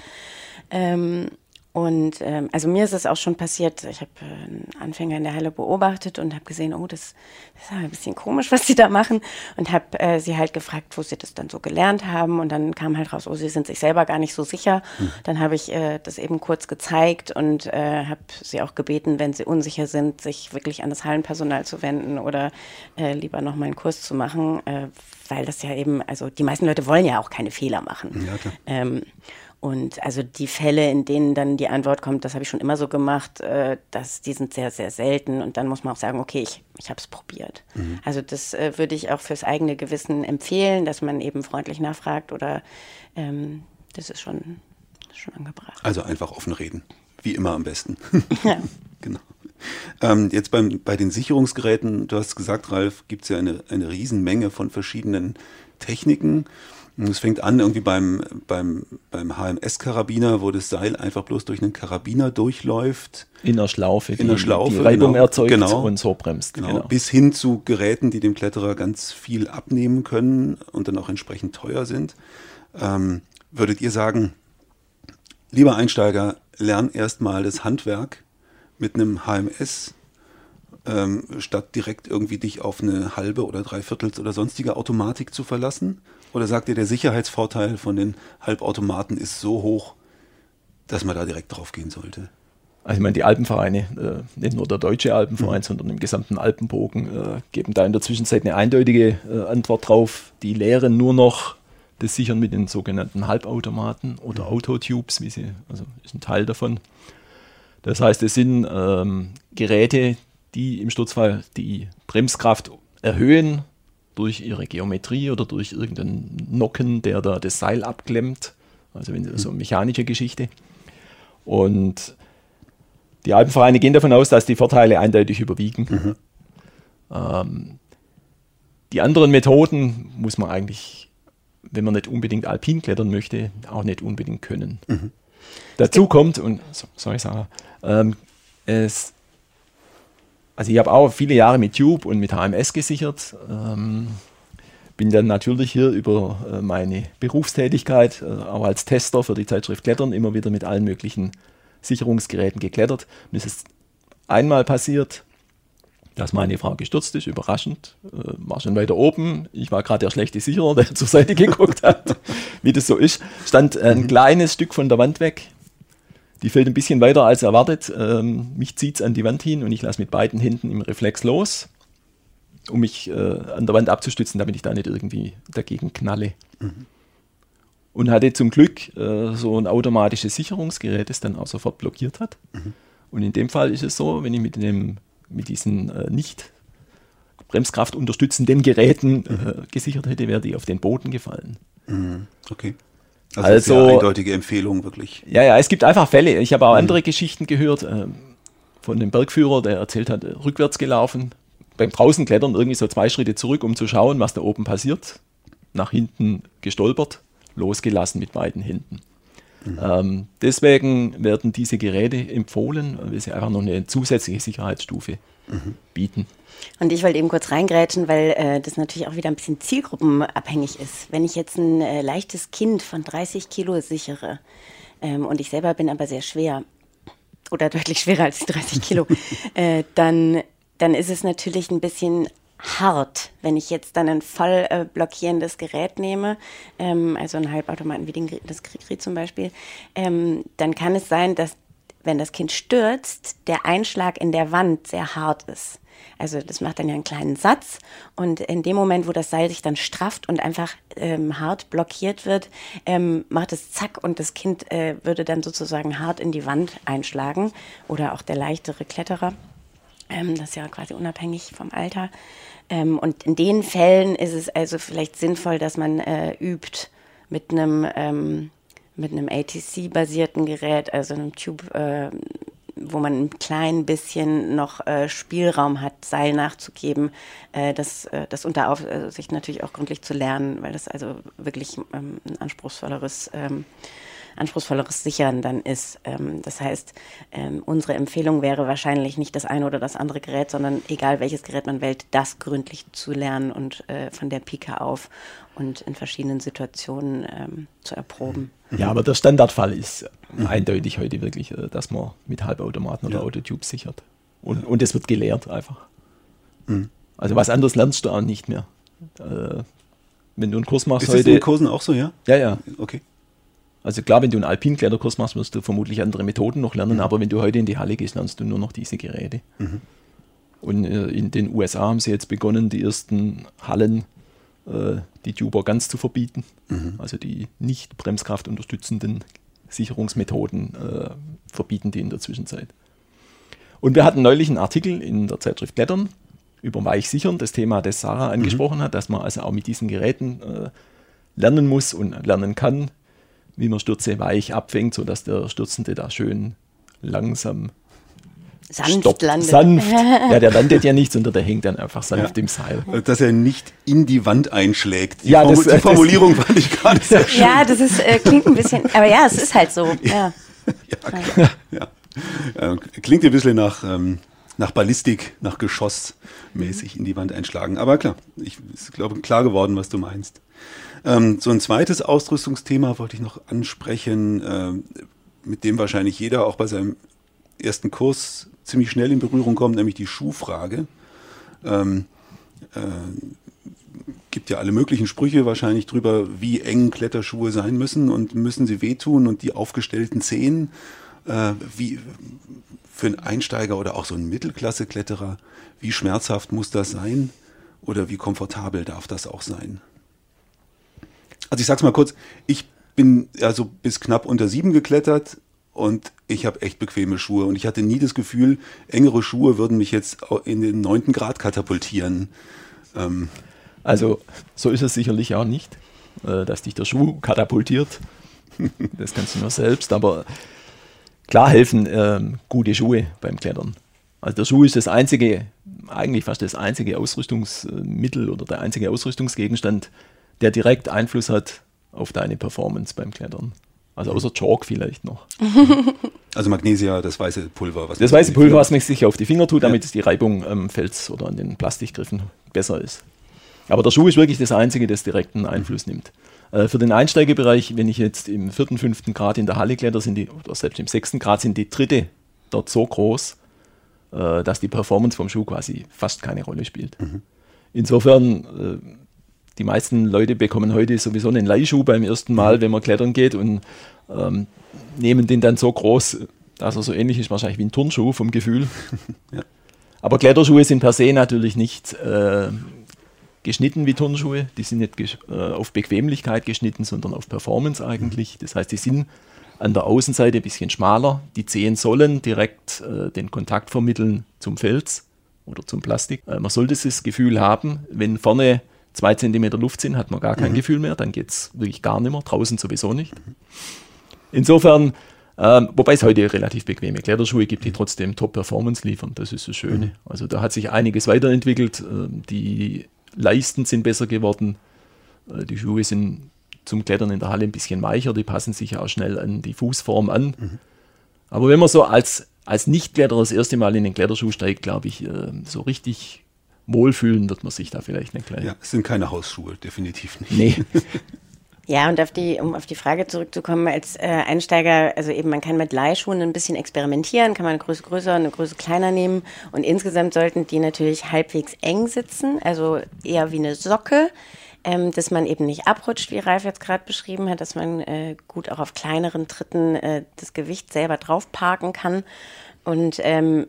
Und ähm, also mir ist es auch schon passiert, ich habe äh, einen Anfänger in der Halle beobachtet und habe gesehen, oh, das, das ist ein bisschen komisch, was sie da machen. Und habe äh, sie halt gefragt, wo sie das dann so gelernt haben. Und dann kam halt raus, oh, sie sind sich selber gar nicht so sicher. Mhm. Dann habe ich äh, das eben kurz gezeigt und äh, habe sie auch gebeten, wenn sie unsicher sind, sich wirklich an das Hallenpersonal zu wenden oder äh, lieber noch mal einen Kurs zu machen, äh, weil das ja eben, also die meisten Leute wollen ja auch keine Fehler machen. Ja, ähm, und also die Fälle, in denen dann die Antwort kommt, das habe ich schon immer so gemacht, äh, dass die sind sehr, sehr selten. Und dann muss man auch sagen, okay, ich, ich habe es probiert. Mhm. Also das äh, würde ich auch fürs eigene Gewissen empfehlen, dass man eben freundlich nachfragt oder ähm, das ist schon, schon angebracht. Also einfach offen reden, wie immer am besten. Ja. genau. Ähm, jetzt beim, bei den Sicherungsgeräten, du hast gesagt, Ralf, gibt es ja eine, eine Riesenmenge von verschiedenen Techniken. Es fängt an irgendwie beim, beim, beim HMS-Karabiner, wo das Seil einfach bloß durch einen Karabiner durchläuft. In der Schlaufe, in der Schlaufe, die Reibung genau, erzeugt genau, und so bremst. Genau, genau. Bis hin zu Geräten, die dem Kletterer ganz viel abnehmen können und dann auch entsprechend teuer sind. Ähm, würdet ihr sagen, lieber Einsteiger, lern erstmal das Handwerk mit einem HMS ähm, statt direkt irgendwie dich auf eine halbe oder dreiviertels oder sonstige Automatik zu verlassen? Oder sagt ihr, der Sicherheitsvorteil von den Halbautomaten ist so hoch, dass man da direkt drauf gehen sollte? Also ich meine, die Alpenvereine, äh, nicht nur der deutsche Alpenverein, mhm. sondern im gesamten Alpenbogen, äh, geben da in der Zwischenzeit eine eindeutige äh, Antwort drauf. Die lehren nur noch das Sichern mit den sogenannten Halbautomaten oder mhm. Autotubes, wie sie, also ist ein Teil davon. Das heißt, es sind ähm, Geräte, die im Sturzfall die Bremskraft erhöhen durch ihre Geometrie oder durch irgendeinen Nocken, der da das Seil abklemmt. Also so eine mechanische Geschichte. Und die Alpenvereine gehen davon aus, dass die Vorteile eindeutig überwiegen. Mhm. Ähm, die anderen Methoden muss man eigentlich, wenn man nicht unbedingt alpin klettern möchte, auch nicht unbedingt können. Mhm. Dazu kommt, und so, sorry Sarah, ähm, es, also ich habe auch viele Jahre mit Tube und mit HMS gesichert. Ähm, bin dann natürlich hier über äh, meine Berufstätigkeit, äh, auch als Tester für die Zeitschrift Klettern, immer wieder mit allen möglichen Sicherungsgeräten geklettert. Und es ist einmal passiert, dass meine Frau gestürzt ist, überraschend, äh, war schon weiter oben. Ich war gerade der schlechte Sicherer, der zur Seite geguckt hat, wie das so ist. Stand ein kleines Stück von der Wand weg. Die fällt ein bisschen weiter als erwartet. Ähm, mich zieht es an die Wand hin und ich lasse mit beiden Händen im Reflex los, um mich äh, an der Wand abzustützen, damit ich da nicht irgendwie dagegen knalle. Mhm und hatte zum Glück äh, so ein automatisches Sicherungsgerät, das dann auch sofort blockiert hat. Mhm. Und in dem Fall ist es so, wenn ich mit, dem, mit diesen äh, nicht Bremskraft unterstützenden Geräten mhm. äh, gesichert hätte, wäre die auf den Boden gefallen. Mhm. Okay. Also, also eine eindeutige Empfehlung wirklich. Ja, ja, es gibt einfach Fälle. Ich habe auch mhm. andere Geschichten gehört äh, von dem Bergführer, der erzählt hat, rückwärts gelaufen, beim Draußenklettern irgendwie so zwei Schritte zurück, um zu schauen, was da oben passiert. Nach hinten gestolpert, losgelassen mit beiden Händen. Mhm. Ähm, deswegen werden diese Geräte empfohlen, weil sie einfach noch eine zusätzliche Sicherheitsstufe mhm. bieten. Und ich wollte eben kurz reingrätschen, weil äh, das natürlich auch wieder ein bisschen zielgruppenabhängig ist. Wenn ich jetzt ein äh, leichtes Kind von 30 Kilo sichere ähm, und ich selber bin aber sehr schwer oder deutlich schwerer als 30 Kilo, äh, dann, dann ist es natürlich ein bisschen hart, wenn ich jetzt dann ein voll äh, blockierendes Gerät nehme, ähm, also einen Halbautomaten wie den, das Krikri zum Beispiel, ähm, dann kann es sein, dass wenn das Kind stürzt, der Einschlag in der Wand sehr hart ist. Also das macht dann ja einen kleinen Satz und in dem Moment, wo das Seil sich dann strafft und einfach ähm, hart blockiert wird, ähm, macht es zack und das Kind äh, würde dann sozusagen hart in die Wand einschlagen oder auch der leichtere Kletterer. Ähm, das ist ja quasi unabhängig vom Alter. Ähm, und in den Fällen ist es also vielleicht sinnvoll, dass man äh, übt mit einem ähm, mit einem ATC-basierten Gerät, also einem Tube, äh, wo man ein klein bisschen noch äh, Spielraum hat, Seil nachzugeben, äh, das, äh, das unter Aufsicht natürlich auch gründlich zu lernen, weil das also wirklich ähm, ein anspruchsvolleres ähm, anspruchsvolleres Sichern dann ist. Ähm, das heißt, ähm, unsere Empfehlung wäre wahrscheinlich nicht das eine oder das andere Gerät, sondern egal welches Gerät man wählt, das gründlich zu lernen und äh, von der Pike auf und in verschiedenen Situationen ähm, zu erproben. Ja, aber der Standardfall ist mhm. eindeutig heute wirklich, äh, dass man mit Halbautomaten oder ja. Autotubes sichert. Und, und es wird gelehrt einfach. Mhm. Also was anderes lernst du auch nicht mehr. Äh, wenn du einen Kurs machst ist heute. Ist das in Kursen auch so, ja? Ja, ja. Okay. Also klar, wenn du einen Alpinkletterkurs machst, wirst du vermutlich andere Methoden noch lernen, mhm. aber wenn du heute in die Halle gehst, lernst du nur noch diese Geräte. Mhm. Und äh, in den USA haben sie jetzt begonnen, die ersten Hallen, äh, die Tuber ganz zu verbieten. Mhm. Also die nicht Bremskraft unterstützenden Sicherungsmethoden äh, verbieten die in der Zwischenzeit. Und wir hatten neulich einen Artikel in der Zeitschrift Klettern über Weichsichern, das Thema, das Sarah mhm. angesprochen hat, dass man also auch mit diesen Geräten äh, lernen muss und lernen kann, wie man Stürze weich abfängt, sodass der Stürzende da schön langsam sanft stoppt. landet. Sanft. Ja, der landet ja nicht, sondern der hängt dann einfach sanft ja. im Seil. Dass er nicht in die Wand einschlägt. Die, ja, das, die Formulierung das, fand ich gerade sehr schön. Ja, das ist, äh, klingt ein bisschen, aber ja, es ist halt so. Ja, ja, klar. ja. Äh, klingt ein bisschen nach, ähm, nach Ballistik, nach Geschoss mäßig in die Wand einschlagen. Aber klar, ich ist, glaube klar geworden, was du meinst. Ähm, so ein zweites Ausrüstungsthema wollte ich noch ansprechen, äh, mit dem wahrscheinlich jeder auch bei seinem ersten Kurs ziemlich schnell in Berührung kommt, nämlich die Schuhfrage. Ähm, äh, gibt ja alle möglichen Sprüche wahrscheinlich drüber, wie eng Kletterschuhe sein müssen und müssen sie wehtun und die aufgestellten Zehen. Äh, wie für einen Einsteiger oder auch so einen Mittelklasse-Kletterer, wie schmerzhaft muss das sein oder wie komfortabel darf das auch sein? Also ich sag's mal kurz, ich bin also bis knapp unter sieben geklettert und ich habe echt bequeme Schuhe und ich hatte nie das Gefühl, engere Schuhe würden mich jetzt in den neunten Grad katapultieren. Ähm also so ist es sicherlich auch nicht, äh, dass dich der Schuh katapultiert. Das kannst du nur selbst, aber klar helfen äh, gute Schuhe beim Klettern. Also der Schuh ist das einzige, eigentlich fast das einzige Ausrüstungsmittel oder der einzige Ausrüstungsgegenstand, der direkt Einfluss hat auf deine Performance beim Klettern. Also außer Chalk vielleicht noch. Also Magnesia, das weiße Pulver. Was das weiße Pulver, was man sich auf die Finger tut, damit ja. die Reibung am Fels oder an den Plastikgriffen besser ist. Aber der Schuh ist wirklich das Einzige, das direkten Einfluss nimmt. Äh, für den Einsteigebereich, wenn ich jetzt im vierten, fünften Grad in der Halle kletter, sind die, oder selbst im sechsten Grad sind die Dritte dort so groß, äh, dass die Performance vom Schuh quasi fast keine Rolle spielt. Mhm. Insofern äh, die meisten Leute bekommen heute sowieso einen Leihschuh beim ersten Mal, wenn man klettern geht und ähm, nehmen den dann so groß, dass er so ähnlich ist wahrscheinlich wie ein Turnschuh vom Gefühl. ja. Aber Kletterschuhe sind per se natürlich nicht äh, geschnitten wie Turnschuhe. Die sind nicht äh, auf Bequemlichkeit geschnitten, sondern auf Performance eigentlich. Das heißt, die sind an der Außenseite ein bisschen schmaler. Die Zehen sollen direkt äh, den Kontakt vermitteln zum Fels oder zum Plastik. Äh, man sollte das Gefühl haben, wenn vorne zwei Zentimeter Luft sind, hat man gar kein mhm. Gefühl mehr, dann geht es wirklich gar nicht mehr, draußen sowieso nicht. Insofern, ähm, wobei es heute relativ bequeme Kletterschuhe gibt, die trotzdem Top-Performance liefern, das ist das Schöne. Mhm. Also da hat sich einiges weiterentwickelt, äh, die Leisten sind besser geworden, äh, die Schuhe sind zum Klettern in der Halle ein bisschen weicher, die passen sich auch schnell an die Fußform an. Mhm. Aber wenn man so als, als Nicht-Kletterer das erste Mal in den Kletterschuh steigt, glaube ich, äh, so richtig wohlfühlen wird man sich da vielleicht nicht gleich. Ja, es sind keine Hausschuhe, definitiv nicht. Nee. Ja, und auf die, um auf die Frage zurückzukommen, als äh, Einsteiger, also eben man kann mit Leihschuhen ein bisschen experimentieren, kann man eine Größe größer, eine Größe kleiner nehmen und insgesamt sollten die natürlich halbwegs eng sitzen, also eher wie eine Socke, ähm, dass man eben nicht abrutscht, wie Ralf jetzt gerade beschrieben hat, dass man äh, gut auch auf kleineren Tritten äh, das Gewicht selber drauf parken kann. Und ähm,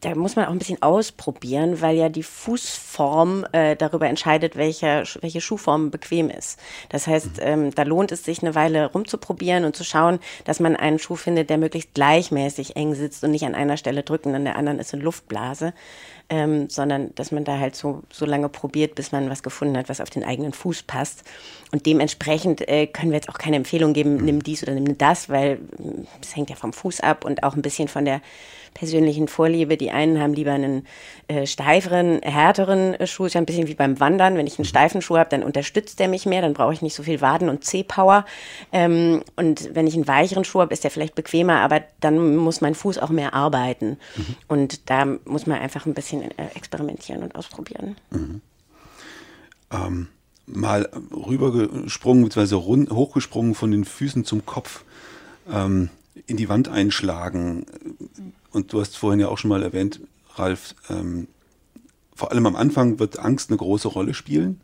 da muss man auch ein bisschen ausprobieren, weil ja die Fußform äh, darüber entscheidet, welche, welche Schuhform bequem ist. Das heißt, ähm, da lohnt es sich eine Weile rumzuprobieren und zu schauen, dass man einen Schuh findet, der möglichst gleichmäßig eng sitzt und nicht an einer Stelle drückt und an der anderen ist eine Luftblase, ähm, sondern dass man da halt so, so lange probiert, bis man was gefunden hat, was auf den eigenen Fuß passt. Und dementsprechend äh, können wir jetzt auch keine Empfehlung geben, nimm dies oder nimm das, weil es hängt ja vom Fuß ab und auch ein bisschen von der persönlichen Vorliebe. Die einen haben lieber einen äh, steiferen, härteren äh, Schuh. Ist ja ein bisschen wie beim Wandern. Wenn ich einen steifen Schuh habe, dann unterstützt der mich mehr, dann brauche ich nicht so viel Waden- und C-Power. Ähm, und wenn ich einen weicheren Schuh habe, ist der vielleicht bequemer, aber dann muss mein Fuß auch mehr arbeiten. Mhm. Und da muss man einfach ein bisschen äh, experimentieren und ausprobieren. Mhm. Ähm, mal rübergesprungen, beziehungsweise hochgesprungen von den Füßen zum Kopf. Ähm, in die Wand einschlagen. Und du hast vorhin ja auch schon mal erwähnt, Ralf, ähm, vor allem am Anfang wird Angst eine große Rolle spielen.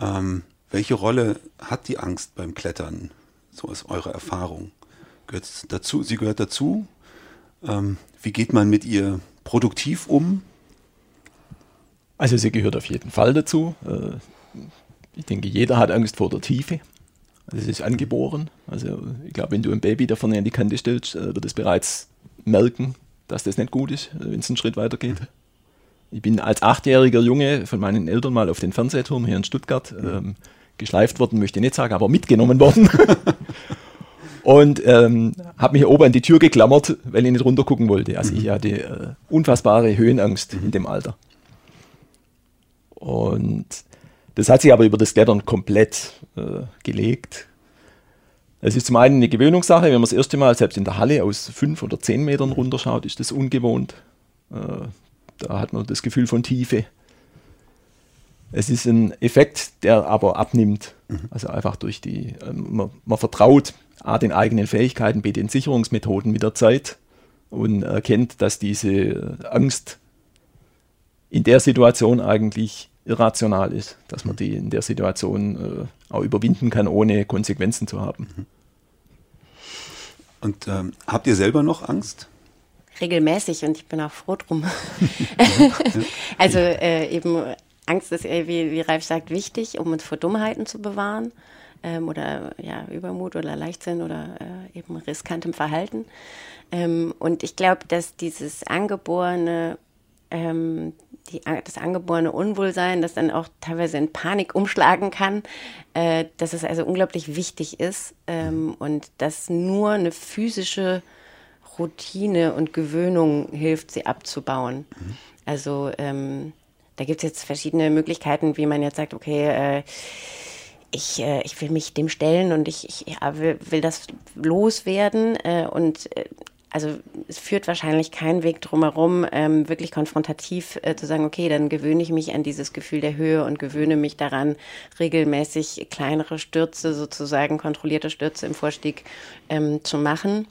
Ähm, welche Rolle hat die Angst beim Klettern? So ist eure Erfahrung. Gehört dazu? Sie gehört dazu. Ähm, wie geht man mit ihr produktiv um? Also sie gehört auf jeden Fall dazu. Äh, ich denke, jeder hat Angst vor der Tiefe. Das ist angeboren. Also ich glaube, wenn du ein Baby da vorne an die Kante stellst, äh, wird es bereits merken, dass das nicht gut ist, wenn es einen Schritt weiter geht. Ich bin als achtjähriger Junge von meinen Eltern mal auf den Fernsehturm hier in Stuttgart ähm, geschleift worden, möchte ich nicht sagen, aber mitgenommen worden. und ähm, habe mich oben an die Tür geklammert, weil ich nicht runter gucken wollte. Also ich hatte äh, unfassbare Höhenangst in dem Alter. Und das hat sich aber über das Klettern komplett äh, gelegt. Es ist zum einen eine Gewöhnungssache, wenn man das erste Mal selbst in der Halle aus fünf oder zehn Metern runterschaut, ist das ungewohnt. Äh, da hat man das Gefühl von Tiefe. Es ist ein Effekt, der aber abnimmt. Mhm. Also einfach durch die, äh, man, man, vertraut A, den eigenen Fähigkeiten, B, den Sicherungsmethoden mit der Zeit und erkennt, dass diese Angst in der Situation eigentlich irrational ist, dass man die in der Situation äh, auch überwinden kann, ohne Konsequenzen zu haben. Mhm. Und ähm, habt ihr selber noch Angst? Regelmäßig und ich bin auch froh drum. also äh, eben Angst ist, wie, wie Ralf sagt, wichtig, um uns vor Dummheiten zu bewahren ähm, oder ja, Übermut oder Leichtsinn oder äh, eben riskantem Verhalten. Ähm, und ich glaube, dass dieses angeborene ähm, die, das angeborene Unwohlsein, das dann auch teilweise in Panik umschlagen kann, äh, dass es also unglaublich wichtig ist ähm, und dass nur eine physische Routine und Gewöhnung hilft, sie abzubauen. Mhm. Also ähm, da gibt es jetzt verschiedene Möglichkeiten, wie man jetzt sagt, okay, äh, ich, äh, ich will mich dem stellen und ich, ich ja, will, will, das loswerden. Äh, und äh, also es führt wahrscheinlich keinen Weg drumherum, ähm, wirklich konfrontativ äh, zu sagen, okay, dann gewöhne ich mich an dieses Gefühl der Höhe und gewöhne mich daran, regelmäßig kleinere Stürze, sozusagen kontrollierte Stürze im Vorstieg ähm, zu machen.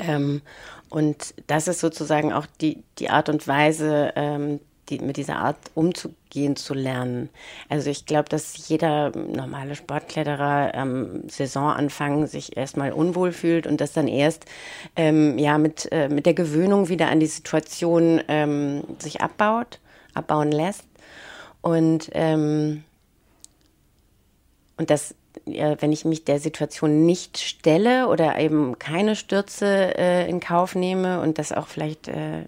Ähm, und das ist sozusagen auch die, die Art und Weise, ähm, die, mit dieser Art umzugehen zu lernen. Also ich glaube, dass jeder normale Sportkletterer am Saisonanfang sich erstmal unwohl fühlt und das dann erst ähm, ja, mit, äh, mit der Gewöhnung wieder an die Situation ähm, sich abbaut, abbauen lässt. Und, ähm, und das wenn ich mich der Situation nicht stelle oder eben keine Stürze äh, in Kauf nehme und das auch vielleicht äh,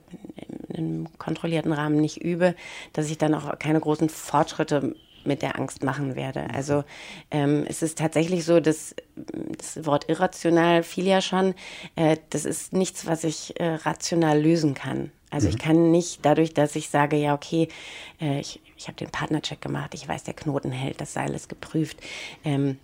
einem kontrollierten Rahmen nicht übe, dass ich dann auch keine großen Fortschritte mit der Angst machen werde. Also ähm, es ist tatsächlich so, dass das Wort irrational fiel ja schon, äh, das ist nichts, was ich äh, rational lösen kann. Also mhm. ich kann nicht dadurch, dass ich sage, ja, okay, äh, ich, ich habe den Partnercheck gemacht, ich weiß, der Knoten hält, das Seil ist geprüft. Ähm,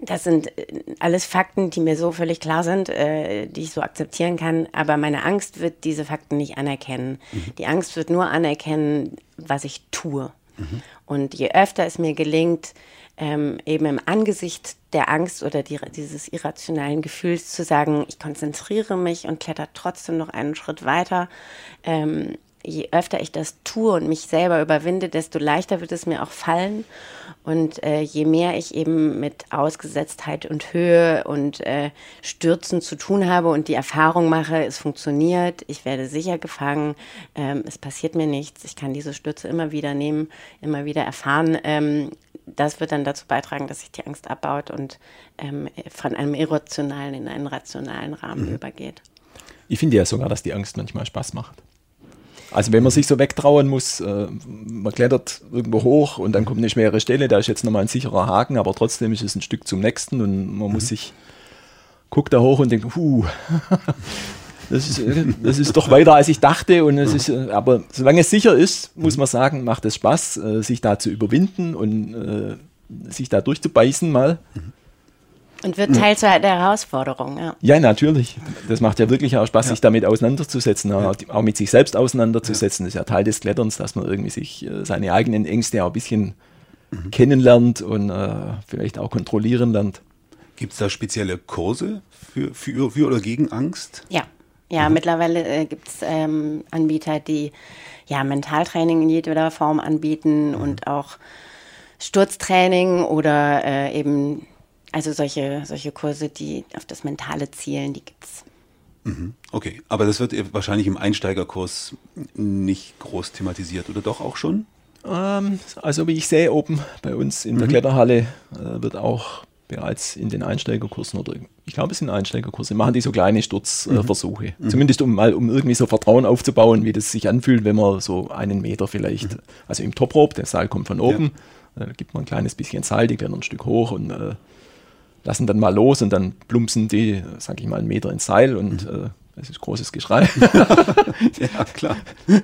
das sind äh, alles Fakten, die mir so völlig klar sind, äh, die ich so akzeptieren kann. Aber meine Angst wird diese Fakten nicht anerkennen. Mhm. Die Angst wird nur anerkennen, was ich tue. Mhm. Und je öfter es mir gelingt, ähm, eben im Angesicht der Angst oder die, dieses irrationalen Gefühls zu sagen, ich konzentriere mich und kletter trotzdem noch einen Schritt weiter, ähm, je öfter ich das tue und mich selber überwinde, desto leichter wird es mir auch fallen. Und äh, je mehr ich eben mit Ausgesetztheit und Höhe und äh, Stürzen zu tun habe und die Erfahrung mache, es funktioniert, ich werde sicher gefangen, ähm, es passiert mir nichts, ich kann diese Stürze immer wieder nehmen, immer wieder erfahren, ähm, das wird dann dazu beitragen, dass sich die Angst abbaut und ähm, von einem irrationalen in einen rationalen Rahmen mhm. übergeht. Ich finde ja sogar, dass die Angst manchmal Spaß macht. Also wenn man sich so wegtrauen muss, äh, man klettert irgendwo hoch und dann kommt eine schwere Stelle, da ist jetzt nochmal ein sicherer Haken, aber trotzdem ist es ein Stück zum nächsten und man mhm. muss sich, guckt da hoch und denkt, huh, das ist, das ist doch weiter als ich dachte und es ist, äh, aber solange es sicher ist, muss man sagen, macht es Spaß, äh, sich da zu überwinden und äh, sich da durchzubeißen mal. Mhm. Und wird Teil ja. der Herausforderung, ja. Ja, natürlich. Das macht ja wirklich auch Spaß, ja. sich damit auseinanderzusetzen, ja. auch mit sich selbst auseinanderzusetzen. Das ist ja Teil des Kletterns, dass man irgendwie sich äh, seine eigenen Ängste auch ein bisschen mhm. kennenlernt und äh, vielleicht auch kontrollieren lernt. Gibt es da spezielle Kurse für, für, für oder gegen Angst? Ja, ja, mhm. mittlerweile äh, gibt es ähm, Anbieter, die ja Mentaltraining in jeder Form anbieten mhm. und auch Sturztraining oder äh, eben also solche, solche Kurse, die auf das Mentale zielen, die gibt es. Mhm. Okay, aber das wird wahrscheinlich im Einsteigerkurs nicht groß thematisiert, oder doch auch schon? Ähm, also wie ich sehe, oben bei uns in der mhm. Kletterhalle äh, wird auch bereits in den Einsteigerkursen oder ich glaube es sind Einsteigerkurse, machen die so kleine Sturzversuche. Äh, mhm. Zumindest um mal um irgendwie so Vertrauen aufzubauen, wie das sich anfühlt, wenn man so einen Meter vielleicht, mhm. also im Top-Rope, der Seil kommt von oben, ja. da gibt man ein kleines bisschen Seil, die werden ein Stück hoch und äh, lassen dann mal los und dann plumpsen die, sag ich mal, einen Meter ins Seil und mhm. äh, es ist großes Geschrei. ja, klar.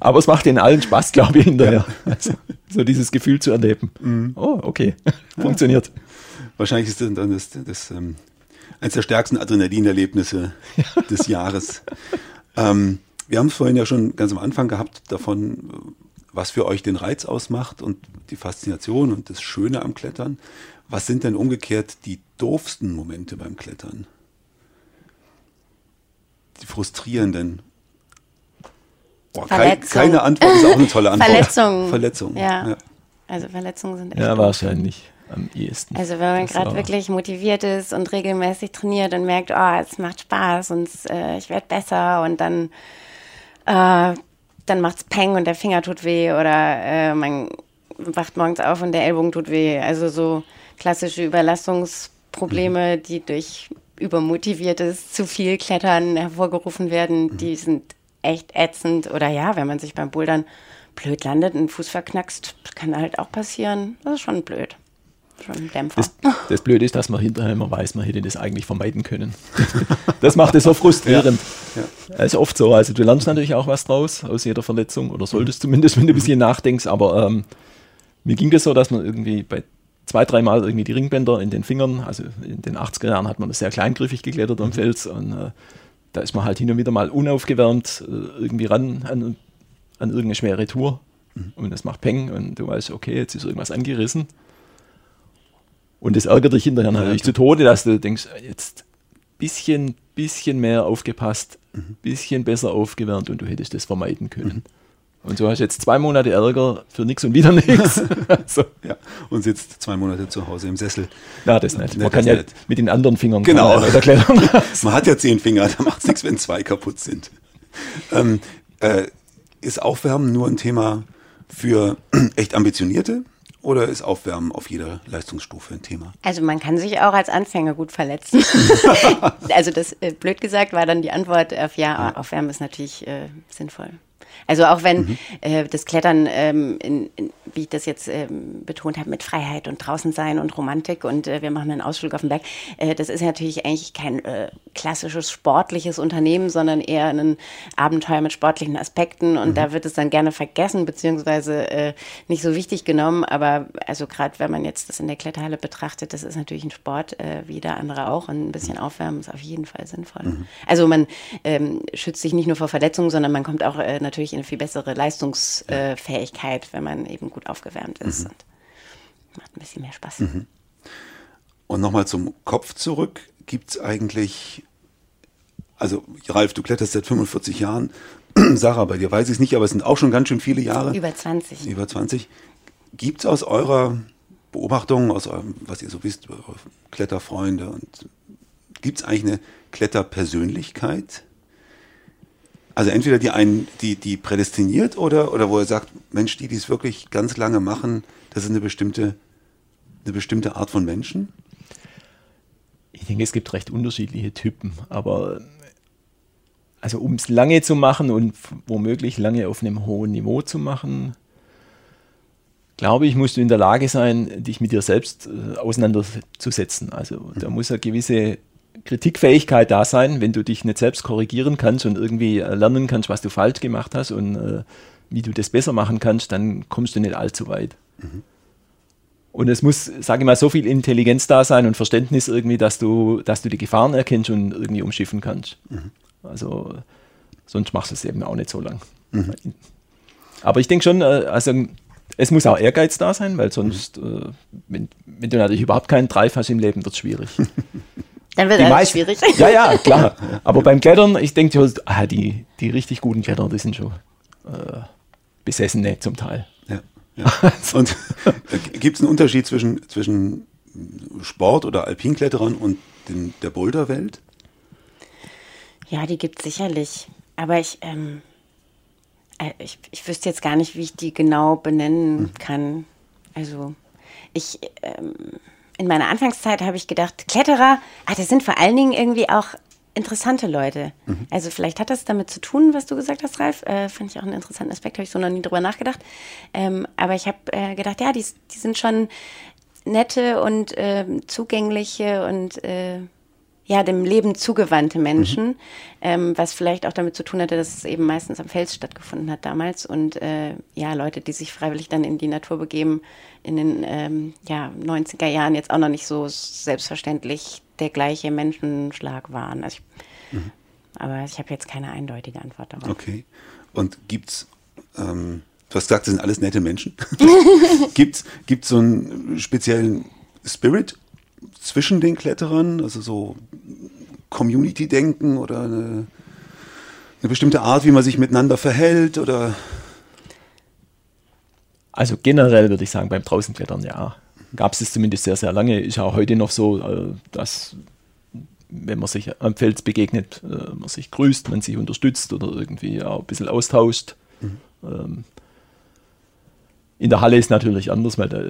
Aber es macht ihnen allen Spaß, glaube ich, hinterher. Ja. Also, so dieses Gefühl zu erleben. Mhm. Oh, okay, funktioniert. Wahrscheinlich ist das dann das, das ähm, eines der stärksten Adrenalinerlebnisse ja. des Jahres. Ähm, wir haben es vorhin ja schon ganz am Anfang gehabt davon, was für euch den Reiz ausmacht und die Faszination und das Schöne am Klettern. Was sind denn umgekehrt die doofsten Momente beim Klettern? Die frustrierenden? Boah, kein, keine Antwort ist auch eine tolle Antwort. Verletzungen. Verletzungen. Ja. ja. Also Verletzungen sind echt. Ja, wahrscheinlich am ehesten. Also wenn man gerade wirklich motiviert ist und regelmäßig trainiert und merkt, oh, es macht Spaß und äh, ich werde besser und dann, äh, dann macht es Peng und der Finger tut weh oder äh, man wacht morgens auf und der Ellbogen tut weh. Also so klassische Überlastungsprobleme, mhm. die durch übermotiviertes zu viel Klettern hervorgerufen werden, mhm. die sind echt ätzend. Oder ja, wenn man sich beim Bouldern blöd landet, einen Fuß verknackst, kann halt auch passieren. Das ist schon blöd. Schon ein Dämpfer. Das, das Blöde ist, dass man hinterher immer weiß, man hätte das eigentlich vermeiden können. das macht es so frustrierend. Ja. Ja. Das ist oft so. Also du lernst natürlich auch was draus aus jeder Verletzung oder solltest zumindest, wenn du ein bisschen nachdenkst. Aber ähm, mir ging es so, dass man irgendwie bei zwei, dreimal irgendwie die Ringbänder in den Fingern, also in den 80er Jahren hat man das sehr kleingriffig geklettert am mhm. Fels und äh, da ist man halt hin und wieder mal unaufgewärmt äh, irgendwie ran an, an irgendeine schwere Tour mhm. und das macht Peng und du weißt, okay, jetzt ist irgendwas angerissen. Und das ärgert dich hinterher natürlich ja, zu Tode, dass du denkst, jetzt bisschen, bisschen mehr aufgepasst, mhm. bisschen besser aufgewärmt und du hättest das vermeiden können. Mhm. Und du hast jetzt zwei Monate Ärger für nichts und wieder nichts. so. ja. Und sitzt zwei Monate zu Hause im Sessel. Na, das nicht. Man das kann ja nicht. mit den anderen Fingern genau. Man hat ja zehn Finger, da macht es nichts, wenn zwei kaputt sind. Ähm, äh, ist Aufwärmen nur ein Thema für echt Ambitionierte? Oder ist Aufwärmen auf jeder Leistungsstufe ein Thema? Also man kann sich auch als Anfänger gut verletzen. also das, äh, blöd gesagt, war dann die Antwort auf ja, ja. Aufwärmen ist natürlich äh, sinnvoll. Also auch wenn mhm. äh, das Klettern, ähm, in, in, wie ich das jetzt ähm, betont habe, mit Freiheit und draußen sein und Romantik und äh, wir machen einen Ausflug auf den Berg, äh, das ist natürlich eigentlich kein äh, klassisches sportliches Unternehmen, sondern eher ein Abenteuer mit sportlichen Aspekten und mhm. da wird es dann gerne vergessen beziehungsweise äh, nicht so wichtig genommen. Aber also gerade wenn man jetzt das in der Kletterhalle betrachtet, das ist natürlich ein Sport äh, wie der andere auch und ein bisschen. Aufwärmen ist auf jeden Fall sinnvoll. Mhm. Also man ähm, schützt sich nicht nur vor Verletzungen, sondern man kommt auch natürlich in eine viel bessere Leistungsfähigkeit, wenn man eben gut aufgewärmt ist. Mhm. Und macht ein bisschen mehr Spaß. Mhm. Und nochmal zum Kopf zurück. Gibt es eigentlich, also Ralf, du kletterst seit 45 Jahren. Sarah, bei dir weiß ich es nicht, aber es sind auch schon ganz schön viele Jahre. Über 20. Über 20. Gibt es aus eurer Beobachtung, aus eurem, was ihr so wisst, eure Kletterfreunde und gibt es eigentlich eine Kletterpersönlichkeit? Also entweder die einen, die, die prädestiniert oder, oder wo er sagt, Mensch, die, die es wirklich ganz lange machen, das ist eine bestimmte, eine bestimmte Art von Menschen? Ich denke, es gibt recht unterschiedliche Typen, aber also um es lange zu machen und womöglich lange auf einem hohen Niveau zu machen, glaube ich, musst du in der Lage sein, dich mit dir selbst äh, auseinanderzusetzen. Also da muss eine gewisse Kritikfähigkeit da sein, wenn du dich nicht selbst korrigieren kannst und irgendwie äh, lernen kannst, was du falsch gemacht hast und äh, wie du das besser machen kannst, dann kommst du nicht allzu weit. Mhm. Und es muss, sage ich mal, so viel Intelligenz da sein und Verständnis irgendwie, dass du, dass du die Gefahren erkennst und irgendwie umschiffen kannst. Mhm. Also sonst machst du es eben auch nicht so lang. Mhm. Aber ich denke schon, äh, also es muss auch Ehrgeiz da sein, weil sonst, mhm. äh, wenn, wenn, du natürlich überhaupt keinen Drive hast im Leben, wird es schwierig. Dann wird es schwierig. Ja, ja, klar. Aber beim Klettern, ich denke, ah, die, die richtig guten Kletterer, die sind schon äh, Besessene zum Teil. Ja. ja. Und äh, gibt es einen Unterschied zwischen, zwischen Sport- oder Alpinkletterern und den, der Boulderwelt? Ja, die gibt es sicherlich. Aber ich, ähm, äh, ich, ich wüsste jetzt gar nicht, wie ich die genau benennen hm. kann. Also ich, ähm, in meiner Anfangszeit habe ich gedacht, Kletterer, ah, das sind vor allen Dingen irgendwie auch interessante Leute. Mhm. Also vielleicht hat das damit zu tun, was du gesagt hast, Ralf. Äh, Fand ich auch einen interessanten Aspekt, habe ich so noch nie drüber nachgedacht. Ähm, aber ich habe äh, gedacht, ja, die, die sind schon nette und äh, zugängliche und äh, ja, dem Leben zugewandte Menschen, mhm. ähm, was vielleicht auch damit zu tun hatte, dass es eben meistens am Fels stattgefunden hat damals und äh, ja, Leute, die sich freiwillig dann in die Natur begeben, in den ähm, ja, 90er Jahren jetzt auch noch nicht so selbstverständlich der gleiche Menschenschlag waren. Also ich, mhm. Aber ich habe jetzt keine eindeutige Antwort darauf. Okay. Und gibt's ähm, Du hast gesagt, das sind alles nette Menschen. Gibt es so einen speziellen Spirit zwischen den Kletterern, also so Community-Denken oder eine, eine bestimmte Art, wie man sich miteinander verhält oder? Also generell würde ich sagen, beim Draußenklettern ja. Gab es zumindest sehr, sehr lange. Ist auch heute noch so, äh, dass wenn man sich am Fels begegnet, äh, man sich grüßt, man sich unterstützt oder irgendwie auch ein bisschen austauscht. Mhm. Ähm, in der Halle ist natürlich anders, weil da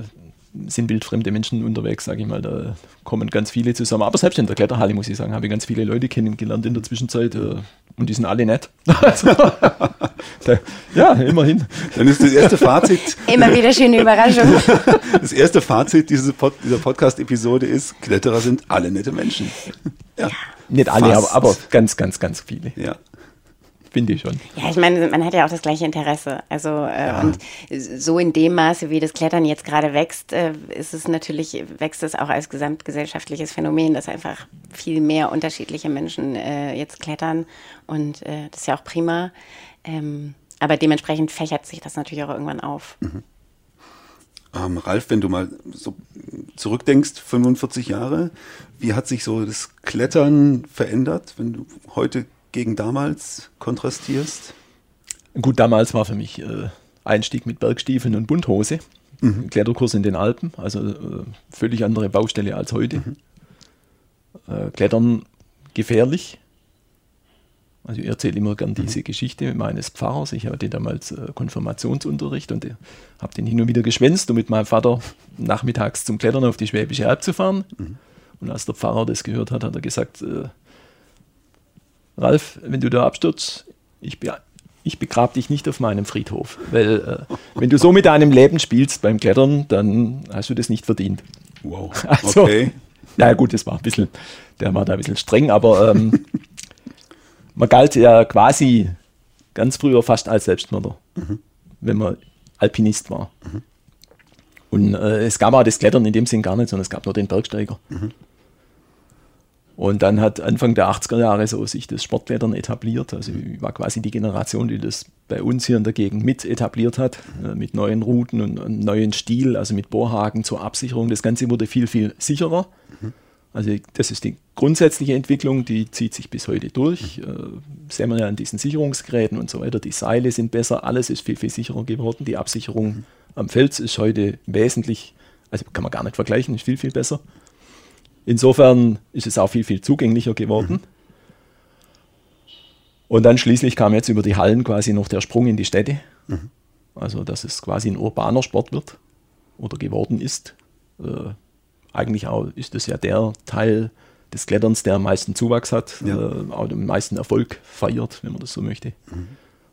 sind wildfremde Menschen unterwegs, sage ich mal, da kommen ganz viele zusammen. Aber selbst in der Kletterhalle, muss ich sagen, habe ich ganz viele Leute kennengelernt in der Zwischenzeit äh, und die sind alle nett. Also, ja, immerhin. Dann ist das erste Fazit. Immer wieder schöne Überraschung. Das erste Fazit dieser, Pod, dieser Podcast-Episode ist, Kletterer sind alle nette Menschen. Ja. Nicht alle, aber, aber, ganz, ganz, ganz viele. Ja finde ich schon. Ja, ich meine, man hat ja auch das gleiche Interesse. Also äh, ja. und so in dem Maße, wie das Klettern jetzt gerade wächst, äh, ist es natürlich, wächst es auch als gesamtgesellschaftliches Phänomen, dass einfach viel mehr unterschiedliche Menschen äh, jetzt klettern. Und äh, das ist ja auch prima. Ähm, aber dementsprechend fächert sich das natürlich auch irgendwann auf. Mhm. Ähm, Ralf, wenn du mal so zurückdenkst, 45 Jahre, wie hat sich so das Klettern verändert, wenn du heute gegen damals kontrastierst? Gut, damals war für mich äh, Einstieg mit Bergstiefeln und Bunthose. Mhm. Kletterkurs in den Alpen, also äh, völlig andere Baustelle als heute. Mhm. Äh, Klettern gefährlich. Also ich erzähle immer gern mhm. diese Geschichte meines Pfarrers. Ich hatte damals äh, Konfirmationsunterricht und äh, habe den hin und wieder geschwänzt, um mit meinem Vater nachmittags zum Klettern auf die Schwäbische Alb zu fahren. Mhm. Und als der Pfarrer das gehört hat, hat er gesagt, äh, Ralf, wenn du da abstürzt, ich, be ich begrab dich nicht auf meinem Friedhof. Weil äh, wenn du so mit deinem Leben spielst beim Klettern, dann hast du das nicht verdient. Wow. Also, okay. Na gut, das war ein bisschen, der war da ein bisschen streng, aber ähm, man galt ja quasi ganz früher fast als Selbstmörder, mhm. wenn man Alpinist war. Mhm. Und äh, es gab auch das Klettern in dem Sinn gar nicht, sondern es gab nur den Bergsteiger. Mhm. Und dann hat Anfang der 80er Jahre so sich das Sportklettern etabliert. Also ich war quasi die Generation, die das bei uns hier in der Gegend mit etabliert hat, äh, mit neuen Routen und einem neuen Stil, also mit Bohrhaken zur Absicherung. Das Ganze wurde viel, viel sicherer. Also das ist die grundsätzliche Entwicklung, die zieht sich bis heute durch. Äh, sehen wir ja an diesen Sicherungsgeräten und so weiter. Die Seile sind besser, alles ist viel, viel sicherer geworden. Die Absicherung am Fels ist heute wesentlich, also kann man gar nicht vergleichen, ist viel, viel besser. Insofern ist es auch viel, viel zugänglicher geworden. Mhm. Und dann schließlich kam jetzt über die Hallen quasi noch der Sprung in die Städte. Mhm. Also, dass es quasi ein urbaner Sport wird oder geworden ist. Äh, eigentlich auch ist das ja der Teil des Kletterns, der am meisten Zuwachs hat, ja. äh, auch den meisten Erfolg feiert, wenn man das so möchte. Mhm.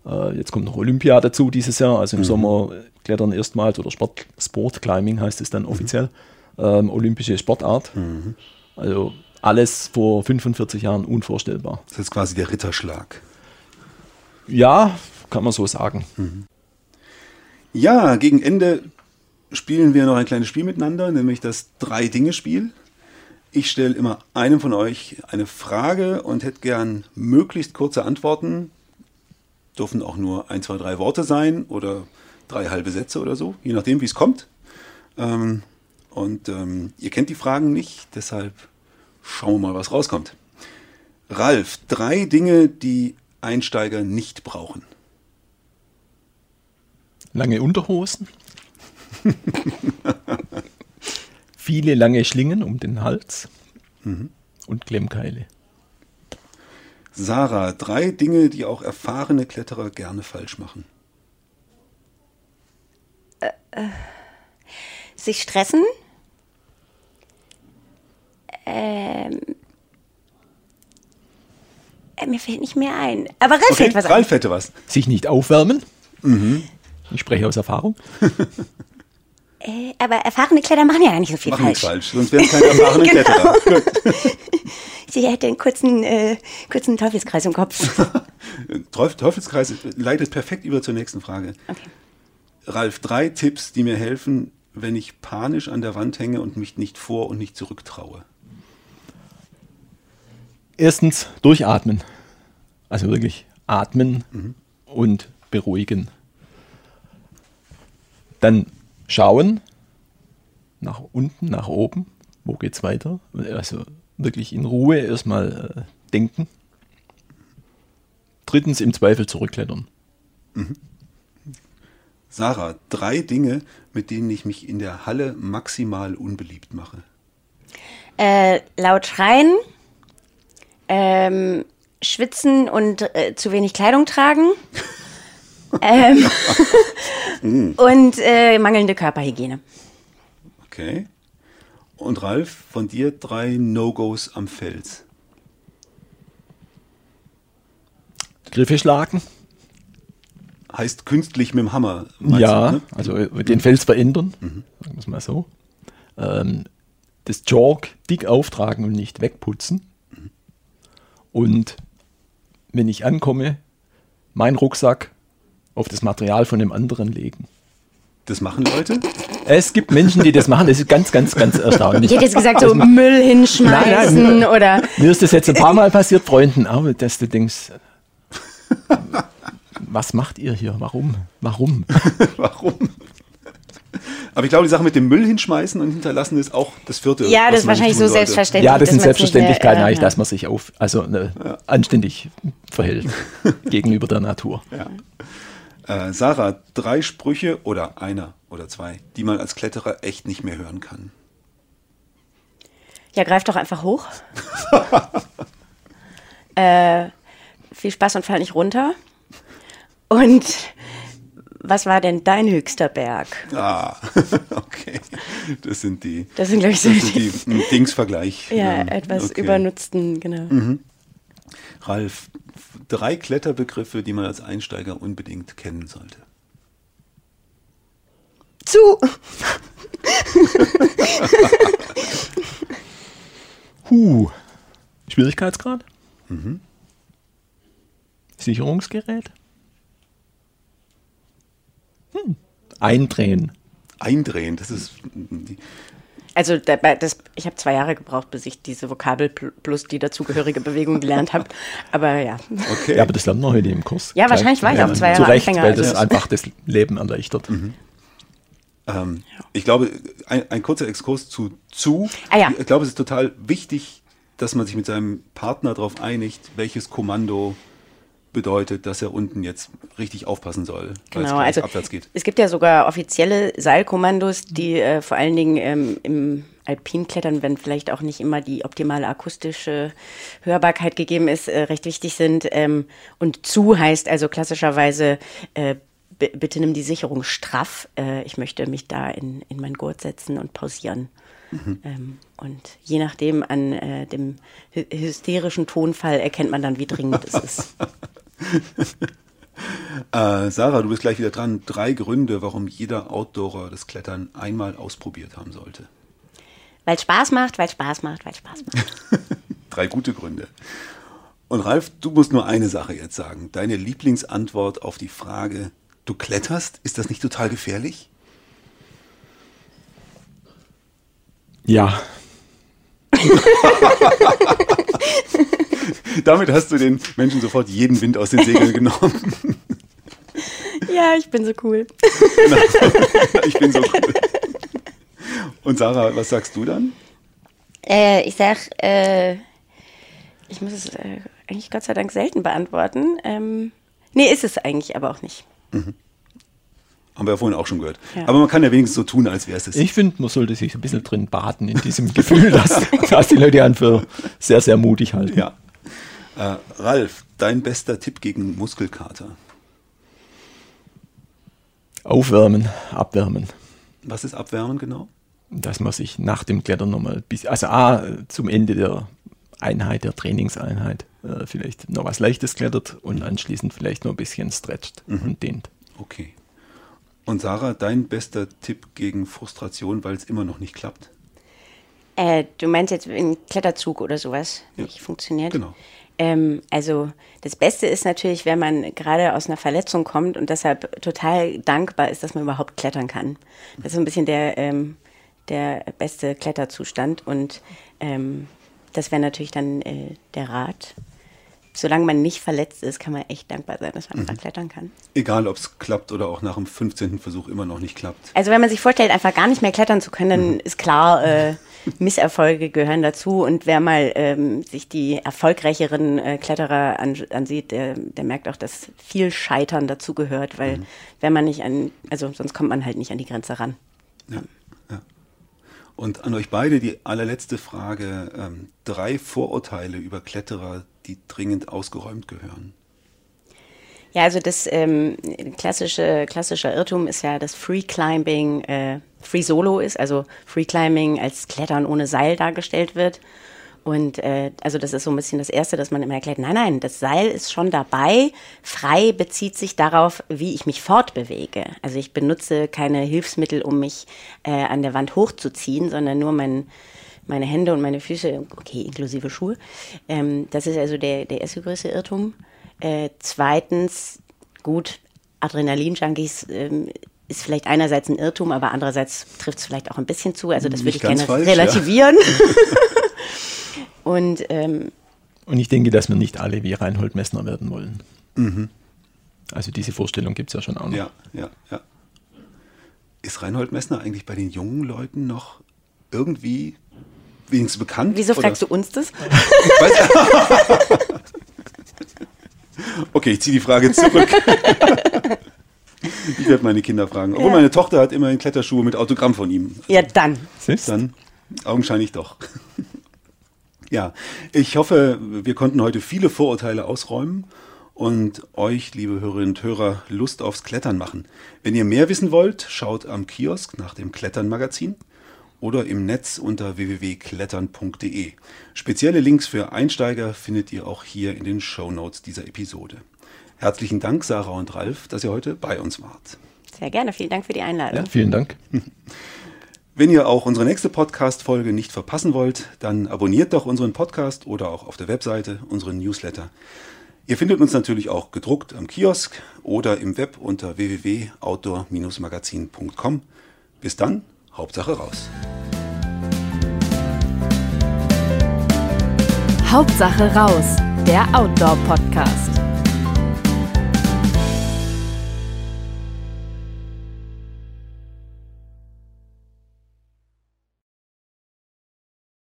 Äh, jetzt kommt noch Olympia dazu dieses Jahr, also im mhm. Sommer Klettern erstmals oder Sport, Sport Climbing heißt es dann offiziell ähm, olympische Sportart. Mhm. Also alles vor 45 Jahren unvorstellbar. Das ist quasi der Ritterschlag. Ja, kann man so sagen. Mhm. Ja, gegen Ende spielen wir noch ein kleines Spiel miteinander, nämlich das Drei-Dinge-Spiel. Ich stelle immer einem von euch eine Frage und hätte gern möglichst kurze Antworten. Dürfen auch nur ein, zwei, drei Worte sein oder drei halbe Sätze oder so, je nachdem, wie es kommt. Ähm, und ähm, ihr kennt die Fragen nicht, deshalb schauen wir mal, was rauskommt. Ralf, drei Dinge, die Einsteiger nicht brauchen. Lange Unterhosen. Viele lange Schlingen um den Hals. Mhm. Und Klemmkeile. Sarah, drei Dinge, die auch erfahrene Kletterer gerne falsch machen. Äh, äh, sich stressen, ähm, äh, mir fällt nicht mehr ein. Aber Ralf okay, hätte was. Ralf hätte was. Sich nicht aufwärmen. Mhm. Ich spreche aus Erfahrung. äh, aber erfahrene Kletterer machen ja gar nicht so viel machen falsch. falsch, sonst wären es keine erfahrenen genau. Kletterer. Sie hätte einen kurzen, äh, kurzen Teufelskreis im Kopf. Teufelskreis leitet perfekt über zur nächsten Frage. Okay. Ralf, drei Tipps, die mir helfen, wenn ich panisch an der Wand hänge und mich nicht vor und nicht zurück traue. Erstens durchatmen. Also wirklich atmen mhm. und beruhigen. Dann schauen nach unten, nach oben. Wo geht's weiter? Also wirklich in Ruhe erstmal äh, denken. drittens im Zweifel zurückklettern. Sarah, drei Dinge, mit denen ich mich in der Halle maximal unbeliebt mache. Äh, laut schreien, ähm, schwitzen und äh, zu wenig Kleidung tragen. ähm, und äh, mangelnde Körperhygiene. Okay. Und Ralf, von dir drei No-Gos am Fels. Griffe schlagen. Heißt künstlich mit dem Hammer. Ja, du, ne? also äh, den Fels verändern, sagen wir es mal so. Ähm, das Chalk dick auftragen und nicht wegputzen. Und wenn ich ankomme, meinen Rucksack auf das Material von dem anderen legen. Das machen Leute? Es gibt Menschen, die das machen, das ist ganz, ganz, ganz erstaunlich. Ich hätte jetzt gesagt, so Müll hinschmeißen Nein, oder. Mir ist das jetzt ein paar Mal passiert, Freunden, aber dass du denkst, was macht ihr hier? Warum? Warum? Warum? Aber ich glaube, die Sache mit dem Müll hinschmeißen und hinterlassen ist auch das vierte. Ja, das ist wahrscheinlich so selbstverständlich. Ja, das sind mehr, Selbstverständlichkeiten äh, eigentlich, ja. dass man sich auf, also äh, anständig verhält gegenüber der Natur. Äh, Sarah, drei Sprüche oder einer oder zwei, die man als Kletterer echt nicht mehr hören kann. Ja, greif doch einfach hoch. äh, viel Spaß und fall nicht runter. Und was war denn dein höchster Berg? Ah, okay. Das sind die. Das sind, glaube ich, so das sind die, Dingsvergleich. ja, Ähm, etwas okay. übernutzten, genau. Ralf, drei Kletterbegriffe, die man als Einsteiger unbedingt kennen sollte. Zu! Huh. Schwierigkeitsgrad? Sicherungsgerät? Hm. Eindrehen. Eindrehen, das ist Also dabei, das, ich habe zwei Jahre gebraucht, bis ich diese Vokabel pl- plus die dazugehörige Bewegung gelernt habe. Aber ja. okay. Ja, aber das lernen wir heute im Kurs. Ja, wahrscheinlich war ich auch zwei Zu Jahre Recht, Anfänger, weil also das das- einfach das Leben erleichtert. Ähm, Ich glaube, ein, ein kurzer Exkurs zu zu. Ah, ja. Ich glaube, es ist total wichtig, dass man sich mit seinem Partner darauf einigt, welches Kommando bedeutet, dass er unten jetzt richtig aufpassen soll, weil es Genau, also abwärts geht. es gibt ja sogar offizielle Seilkommandos, die äh, vor allen Dingen ähm, im Alpinklettern, wenn vielleicht auch nicht immer die optimale akustische Hörbarkeit gegeben ist, äh, recht wichtig sind. Ähm, und zu heißt also klassischerweise, äh, bitte nimm die Sicherung straff. Äh, ich möchte mich da in, in meinen Gurt setzen und pausieren. Ähm, und je nachdem an äh, dem hy hysterischen Tonfall erkennt man dann, wie dringend es ist. Äh, Sarah, du bist gleich wieder dran. Drei Gründe, warum jeder Outdoorer das Klettern einmal ausprobiert haben sollte. Weil Spaß macht, weil Spaß macht, weil Spaß macht. Drei gute Gründe. Und Ralf, du musst nur eine Sache jetzt sagen. Deine Lieblingsantwort auf die Frage, du kletterst, ist das nicht total gefährlich? Ja, Damit hast du den Menschen sofort jeden Wind aus den Segeln genommen. Ja, ich bin so cool. ich bin so cool. Und Sarah, was sagst du dann? Äh, ich sag, äh, ich muss es äh, eigentlich Gott sei Dank selten beantworten. Ähm, nee, ist es eigentlich aber auch nicht. Haben wir ja vorhin auch schon gehört. Ja. Aber man kann ja wenigstens so tun, als wäre es es. ich finde, man sollte sich ein bisschen drin baden in diesem Gefühl, dass, dass die Leute einen für sehr, sehr mutig halten. Ja. Äh, Ralf, dein bester Tipp gegen Muskelkater. Aufwärmen, abwärmen. Was ist Abwärmen genau? dass man sich nach dem Klettern nochmal, bis, also A, zum Ende der Einheit, der Trainingseinheit, äh, vielleicht noch was Leichtes klettert und anschließend vielleicht noch ein bisschen stretcht und dehnt. Okay. Und Sarah, dein bester Tipp gegen Frustration, weil es immer noch nicht klappt? Äh, du meinst jetzt ein Kletterzug oder sowas nicht funktioniert? Genau. Ähm, also das Beste ist natürlich, wenn man gerade aus einer Verletzung kommt und deshalb total dankbar ist, dass man überhaupt klettern kann. Das ist so ein bisschen der, ähm, der beste Kletterzustand und ähm, das wäre natürlich dann äh, der Rat. Solange man nicht verletzt ist, kann man echt dankbar sein, dass man einfach klettern kann. Egal, ob es klappt oder auch nach dem 15. Versuch immer noch nicht klappt. Also wenn man sich vorstellt, einfach gar nicht mehr klettern zu können, dann ist klar, äh, Misserfolge gehören dazu. Und wer mal ähm, sich die erfolgreicheren äh, Kletterer an, ansieht, der, der merkt auch, dass viel Scheitern dazu gehört, weil mhm. wenn man nicht an, also sonst kommt man halt nicht an die Grenze ran. Ja, ja. Und an euch beide die allerletzte Frage. Ähm, drei Vorurteile über Kletterer, die dringend ausgeräumt gehören. Ja, also das ähm, klassische, klassische Irrtum ist ja, dass Free Climbing äh, Free Solo ist, also Free Climbing als Klettern ohne Seil dargestellt wird. Und äh, also das ist so ein bisschen das Erste, dass man immer erklärt, nein, nein, das Seil ist schon dabei. Frei bezieht sich darauf, wie ich mich fortbewege. Also ich benutze keine Hilfsmittel, um mich äh, an der Wand hochzuziehen, sondern nur mein, meine Hände und meine Füße, okay, inklusive Schuhe. Ähm, das ist also der, der erste größte Irrtum. Äh, zweitens, gut, Adrenalin-Junkies ähm, ist vielleicht einerseits ein Irrtum, aber andererseits trifft es vielleicht auch ein bisschen zu. Also das würde ich gerne falsch, relativieren. Ja. und, ähm, und ich denke, dass wir nicht alle wie Reinhold Messner werden wollen. Mhm. Also diese Vorstellung gibt es ja schon auch noch. Ja, ja, ja. Ist Reinhold Messner eigentlich bei den jungen Leuten noch irgendwie wenigstens bekannt? Wieso fragst du uns das? okay, ich ziehe die Frage zurück. Ich werde meine Kinder fragen. Obwohl ja. meine Tochter hat immerhin Kletterschuhe mit Autogramm von ihm. Ja, dann. Siehst? Dann augenscheinlich doch. Ja, ich hoffe, wir konnten heute viele Vorurteile ausräumen und euch, liebe Hörerinnen und Hörer, Lust aufs Klettern machen. Wenn ihr mehr wissen wollt, schaut am Kiosk nach dem Klettern-Magazin oder im Netz unter www.klettern.de. Spezielle Links für Einsteiger findet ihr auch hier in den Show Notes dieser Episode. Herzlichen Dank, Sarah und Ralf, dass ihr heute bei uns wart. Sehr gerne, vielen Dank für die Einladung. Ja, vielen Dank. Wenn ihr auch unsere nächste Podcast-Folge nicht verpassen wollt, dann abonniert doch unseren Podcast oder auch auf der Webseite unseren Newsletter. Ihr findet uns natürlich auch gedruckt am Kiosk oder im Web unter www.outdoor-magazin.com. Bis dann, Hauptsache raus. Hauptsache raus, der Outdoor-Podcast.